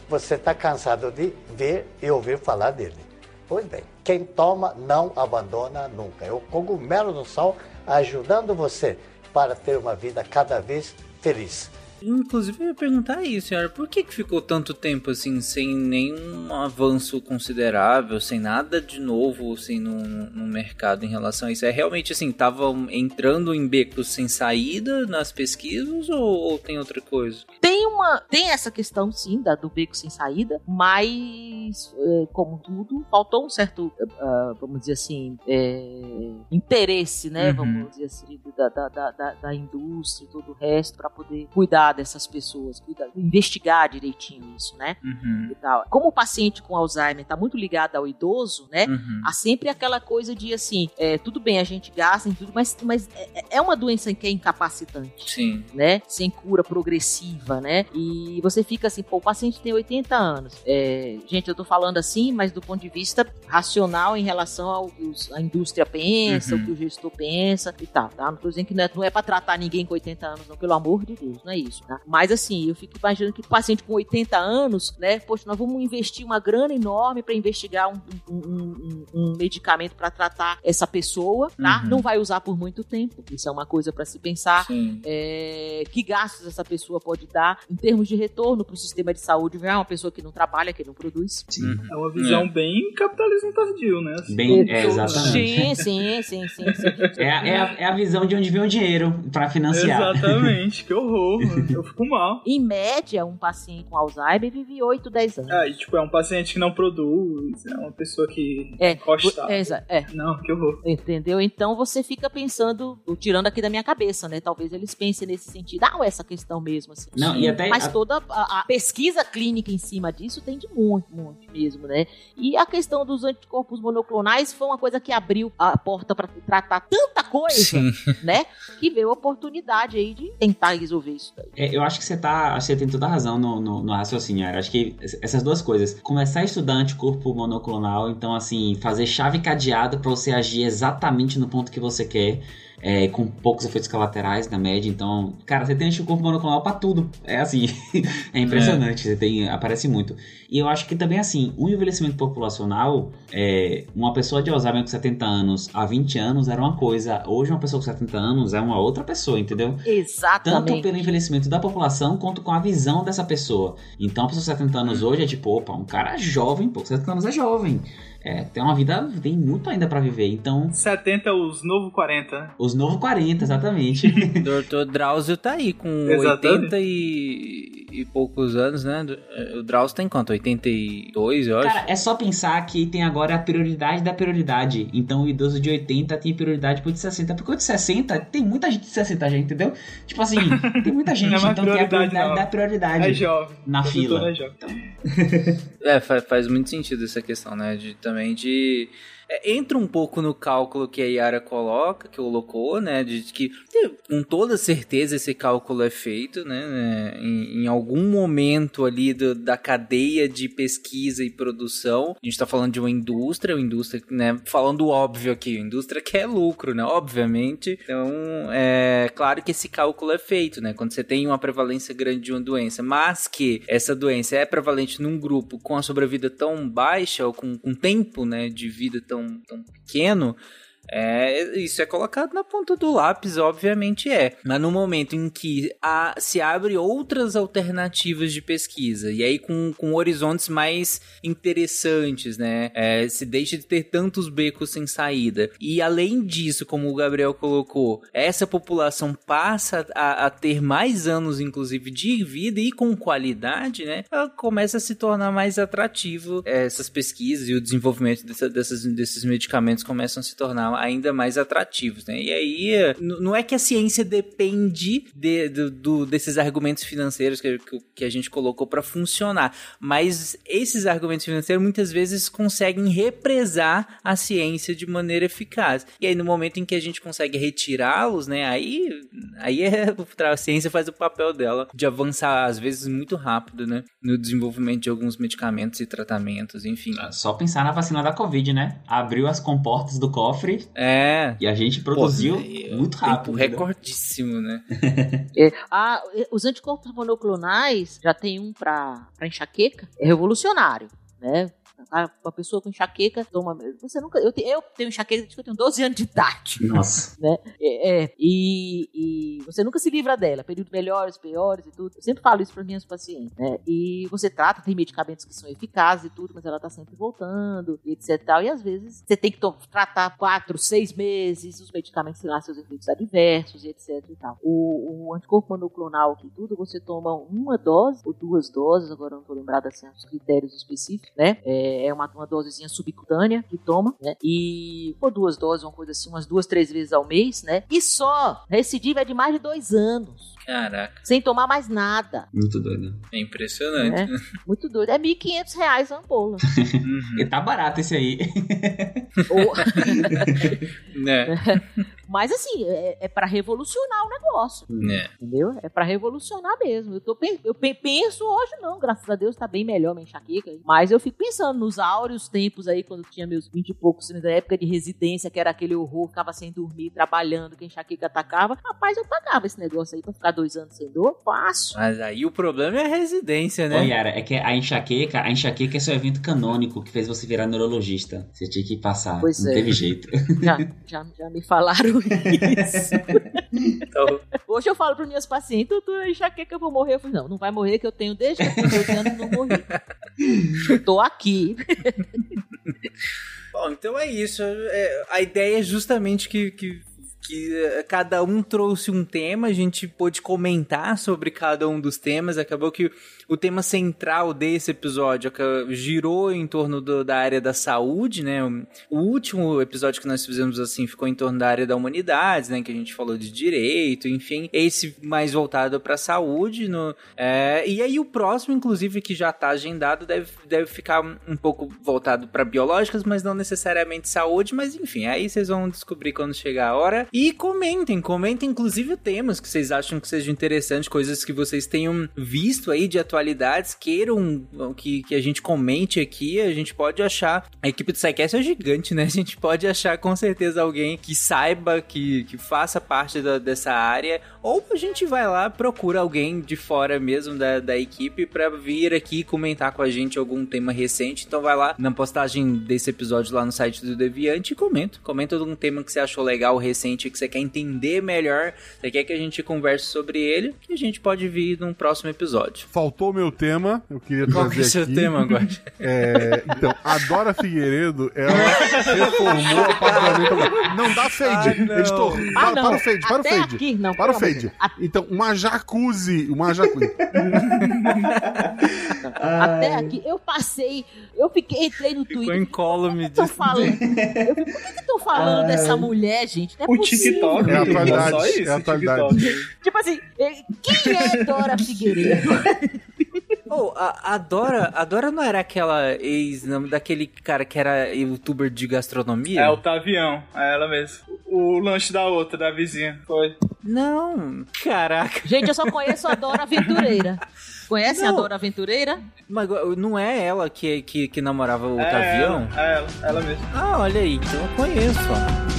Você está cansado de ver e ouvir falar dele. Pois bem, quem toma não abandona nunca. É o cogumelo do sol ajudando você para ter uma vida cada vez feliz. Inclusive, eu ia perguntar isso, senhora. Por que, que ficou tanto tempo assim, sem nenhum avanço considerável, sem nada de novo assim, no, no mercado em relação a isso? É realmente assim, estavam entrando em becos sem saída nas pesquisas ou, ou, tem outra coisa? Tem uma. Tem essa questão, sim, da, do beco sem saída, mas, é, como tudo, faltou um certo, uh, vamos dizer assim, é, interesse, né? Uhum. Vamos dizer assim, da, da, da, da indústria e todo o resto para poder cuidar dessas pessoas, cuidar, investigar direitinho isso, né? Uhum. Como o paciente com Alzheimer está muito ligado ao idoso, né? Uhum. Há sempre aquela coisa de assim, é, tudo bem, a gente gasta em tudo, mas, mas é, é uma doença que é incapacitante. Sim. Né? Sem cura progressiva, né? E você fica assim, pô, o paciente tem 80 anos. É, gente, eu tô falando assim, mas do ponto de vista racional em relação ao que a indústria pensa, uhum. o que o gestor pensa e tal, tá? Não tô dizendo que não é, não é pra tratar ninguém com 80 anos, não, pelo amor de Deus, não é isso, tá? Mas assim, eu fico imaginando que o paciente com 80 anos, né, poxa, nós vamos investir uma grana enorme para investigar um, um, um, um medicamento para tratar essa pessoa, tá? Uhum. Não vai usar por muito tempo, isso é uma coisa para se pensar. É, que gastos essa pessoa pode dar em termos de retorno para o sistema de saúde? É uma pessoa que não trabalha, que não produz. Sim. Uhum. É uma visão é. bem capitalismo tardio, né? Assim. Bem, é, exatamente. Sim, sim, sim, sim. sim. É, a, é, a, é a visão de onde vem o dinheiro para financiar. Exatamente, que horror, eu fico mal. Em média, um paciente com Alzheimer vive 8, 10 anos. É, e, tipo, é um paciente que não produz, é uma pessoa que é, encosta. É, é. Não, que horror. Entendeu? Então você fica pensando, tirando aqui da minha cabeça, né? Talvez eles pensem nesse sentido, ah, essa questão mesmo, assim. Não, e até... Mas toda a, a, pesquisa clínica em cima disso tem de muito, muito mesmo, né? E a questão dos anticorpos monoclonais foi uma coisa que abriu a porta para tratar tanta coisa, Sim. né? Que veio a oportunidade aí de tentar resolver isso daí. É, eu acho que você tá, você tem toda a razão no, no, no raciocínio, eu acho que essas duas coisas, começar a estudar anticorpo monoclonal, então assim, fazer chave cadeada para você agir exatamente no ponto que você quer é, com poucos efeitos colaterais na média. Então, cara, você tem anticorpo monoclonal pra tudo. É assim, (laughs) é impressionante. É. Você tem, aparece muito. E eu acho que também, assim, o envelhecimento populacional, é, uma pessoa de Alzheimer com 70 anos há 20 anos era uma coisa. Hoje, uma pessoa com 70 anos é uma outra pessoa, entendeu? Exatamente. Tanto pelo envelhecimento da população quanto com a visão dessa pessoa. Então, a pessoa com 70 anos hoje é tipo, opa, um cara jovem, pô, 70 anos é jovem é, tem uma vida, tem muito ainda para viver, então... 70 os novo 40, né? Os novo 40, exatamente. (laughs) Doutor Drauzio tá aí com exatamente. 80 e, e poucos anos, né? O Drauzio tem quanto? 82, eu acho? Cara, é só pensar que tem agora a prioridade da prioridade. Então o idoso de 80 tem prioridade pro de 60. Porque o de 60, tem muita gente de 60 já, entendeu? Tipo assim, (laughs) tem muita gente, é então tem a prioridade não. da prioridade. É jovem. Na fila. É, jovem. Então... (laughs) é, faz, faz muito sentido essa questão, né? De também de é, entra um pouco no cálculo que a Yara coloca, que colocou, né? De que com toda certeza esse cálculo é feito, né? né em, em algum momento ali do, da cadeia de pesquisa e produção. A gente está falando de uma indústria, uma indústria, né? Falando óbvio aqui, indústria quer lucro, né? Obviamente. Então, é claro que esse cálculo é feito, né? Quando você tem uma prevalência grande de uma doença, mas que essa doença é prevalente num grupo com a sobrevida tão baixa ou com, com tempo, né, de vida tão tão, tão pequeno, é, isso é colocado na ponta do lápis, obviamente é. Mas no momento em que a, se abre outras alternativas de pesquisa, e aí com, com horizontes mais interessantes, né? É, se deixa de ter tantos becos sem saída. E além disso, como o Gabriel colocou, essa população passa a, a ter mais anos, inclusive, de vida e com qualidade, né? Ela começa a se tornar mais atrativo é, essas pesquisas e o desenvolvimento dessa, dessas, desses medicamentos começam a se tornar ainda mais atrativos, né? E aí, não é que a ciência depende de, de, do, desses argumentos financeiros que, que a gente colocou para funcionar, mas esses argumentos financeiros muitas vezes conseguem represar a ciência de maneira eficaz. E aí, no momento em que a gente consegue retirá-los, né? Aí, aí é, (laughs) a ciência faz o papel dela de avançar, às vezes, muito rápido, né? No desenvolvimento de alguns medicamentos e tratamentos, enfim. Só pensar na vacina da Covid, né? Abriu as comportas do cofre é. E a gente produziu Pô, muito rápido. Tempo recordíssimo, né? (laughs) é, ah, os anticorpos monoclonais, já tem um para enxaqueca, é revolucionário, né? A, pessoa com enxaqueca toma. Você nunca. Eu, eu tenho enxaqueca desde que eu tenho 12 anos de idade. Nossa. Né? É, é, e, e você nunca se livra dela. Períodos melhores, piores e tudo. Eu sempre falo isso para minhas pacientes. Né? E você trata, tem medicamentos que são eficazes e tudo, mas ela tá sempre voltando, e etc. E, tal, e às vezes você tem que tratar quatro, seis meses, os medicamentos têm lá seus efeitos adversos e etc. E tal. O, o anticorpo monoclonal aqui tudo, você toma uma dose ou duas doses, agora não tô lembrada assim, os critérios específicos, né? É, é uma, uma dosezinha subcutânea que toma, né? E por duas doses, uma coisa assim, umas duas, três vezes ao mês, né? E só, recidiva é de mais de dois anos. Caraca. Sem tomar mais nada. Muito doido. É impressionante. É, muito doido. É 1.500 reais a ampola. (laughs) uhum. E tá barato esse aí. né? (laughs) (laughs) Mas assim, é, é para revolucionar o negócio. É. Entendeu? É para revolucionar mesmo. Eu, tô, eu penso hoje não, graças a Deus tá bem melhor minha enxaqueca. Mas eu fico pensando nos áureos tempos aí, quando eu tinha meus 20 e poucos anos, da época de residência, que era aquele horror, ficava sem dormir, trabalhando, que a enxaqueca atacava. Rapaz, eu pagava esse negócio aí pra ficar dois anos sem dor, fácil. Mas aí o problema é a residência, né? Ô, Yara, é que a enxaqueca, a enxaqueca é seu evento canônico que fez você virar neurologista. Você tinha que passar. Pois não é. teve jeito. Já, já, já me falaram isso. então... Hoje eu falo para minhas pacientes, tu enxaqueca eu vou morrer. Eu falei, não, não vai morrer que eu tenho desde que eu tenho anos não morri. Tô aqui. Bom, então é isso. É, a ideia é justamente que, que que eh, cada um trouxe um tema, a gente pôde comentar sobre cada um dos temas. Acabou que o tema central desse episódio girou em torno do, da área da saúde, né? O último episódio que nós fizemos assim ficou em torno da área da humanidade, né? Que a gente falou de direito, enfim. Esse mais voltado para saúde. No, é, e aí o próximo, inclusive, que já está agendado, deve, deve ficar um pouco voltado para biológicas, mas não necessariamente saúde. Mas enfim, aí vocês vão descobrir quando chegar a hora. E comentem, comentem inclusive temas que vocês acham que sejam interessantes, coisas que vocês tenham visto aí de atualidade atualidades queiram que, que a gente comente aqui, a gente pode achar. A equipe do SciCast é gigante, né? (laughs) A gente pode achar com certeza alguém que saiba, que, que faça parte da, dessa área, ou a gente vai lá, procura alguém de fora mesmo da, da equipe para vir aqui comentar com a gente algum tema recente. Então vai lá na postagem desse episódio lá no site do Deviante e comenta. Comenta algum tema que você achou legal, recente, que você quer entender melhor, você quer que a gente converse sobre ele, que a gente pode vir num próximo episódio. Faltou o meu tema, eu queria trazer Qual que é o seu tema agora? (laughs) É, então, a Dora Figueiredo, ela reformou o apartamento. Não dá fade. Ah, Editor, ah, para, para, o fade, para Até o fade. Aqui, não, para o fade. Então, uma jacuzzi, uma jacuzzi. (laughs) Até aqui, eu passei, eu fiquei, entrei no Ficou Twitter. em column de... falando, eu, Por que estão falando dessa mulher, gente? Não é o TikTok. É a atualidade. É a atualidade. tipo assim, quem é Dora Figueiredo? (laughs) Oh, a, a, Dora, a Dora não era aquela ex daquele cara que era youtuber de gastronomia? É o Tavião, é ela mesmo. O, o lanche da outra, da vizinha, foi. Não, caraca. Gente, eu só conheço a Dora Aventureira. Conhece não. a Dora Aventureira? Mas não é ela que, que, que namorava o é Tavião? Ela, é ela, ela mesmo. Ah, olha aí, então eu conheço, ó.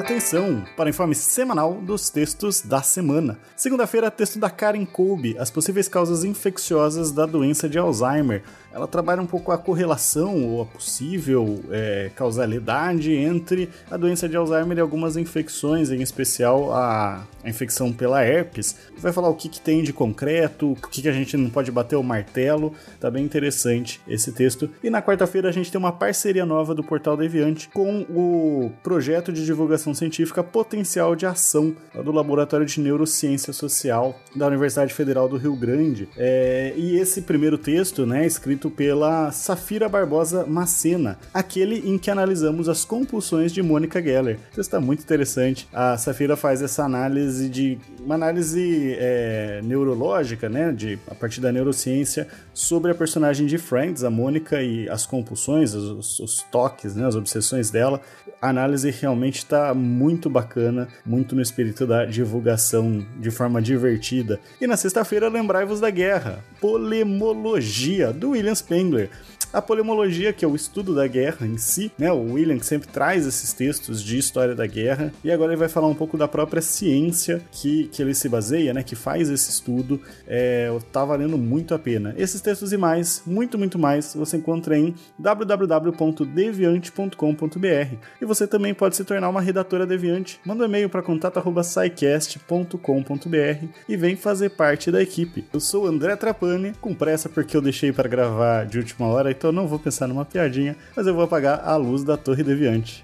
Atenção para o informe semanal dos textos da semana. Segunda-feira, texto da Karen Kolbe, as possíveis causas infecciosas da doença de Alzheimer. Ela trabalha um pouco a correlação ou a possível é, causalidade entre a doença de Alzheimer e algumas infecções, em especial a, a infecção pela herpes. Vai falar o que, que tem de concreto, o que, que a gente não pode bater o martelo. Tá bem interessante esse texto. E na quarta-feira a gente tem uma parceria nova do Portal Deviante com o projeto de divulgação científica Potencial de Ação do Laboratório de Neurociência Social da Universidade Federal do Rio Grande. É, e esse primeiro texto, né, escrito pela Safira Barbosa Macena, aquele em que analisamos as compulsões de Mônica Geller. Isso está muito interessante. A Safira faz essa análise de uma análise é, neurológica, né, de a partir da neurociência sobre a personagem de Friends, a Mônica e as compulsões, os, os toques, né, as obsessões dela. A análise realmente está muito bacana, muito no espírito da divulgação de forma divertida. E na sexta-feira, lembrai-vos da guerra, Polemologia, do William Spengler. A polemologia, que é o estudo da guerra em si, né? O William sempre traz esses textos de história da guerra, e agora ele vai falar um pouco da própria ciência que, que ele se baseia, né? Que faz esse estudo. É, tá valendo muito a pena. Esses textos e mais, muito, muito mais, você encontra em www.deviante.com.br. E você também pode se tornar uma redatora deviante. Manda um e-mail para contato.sicast.com.br e vem fazer parte da equipe. Eu sou André Trapani, com pressa porque eu deixei para gravar de última hora então eu não vou pensar numa piadinha, mas eu vou apagar a luz da Torre Deviante.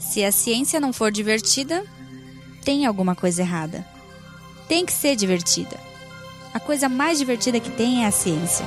Se a ciência não for divertida, tem alguma coisa errada. Tem que ser divertida. A coisa mais divertida que tem é a ciência.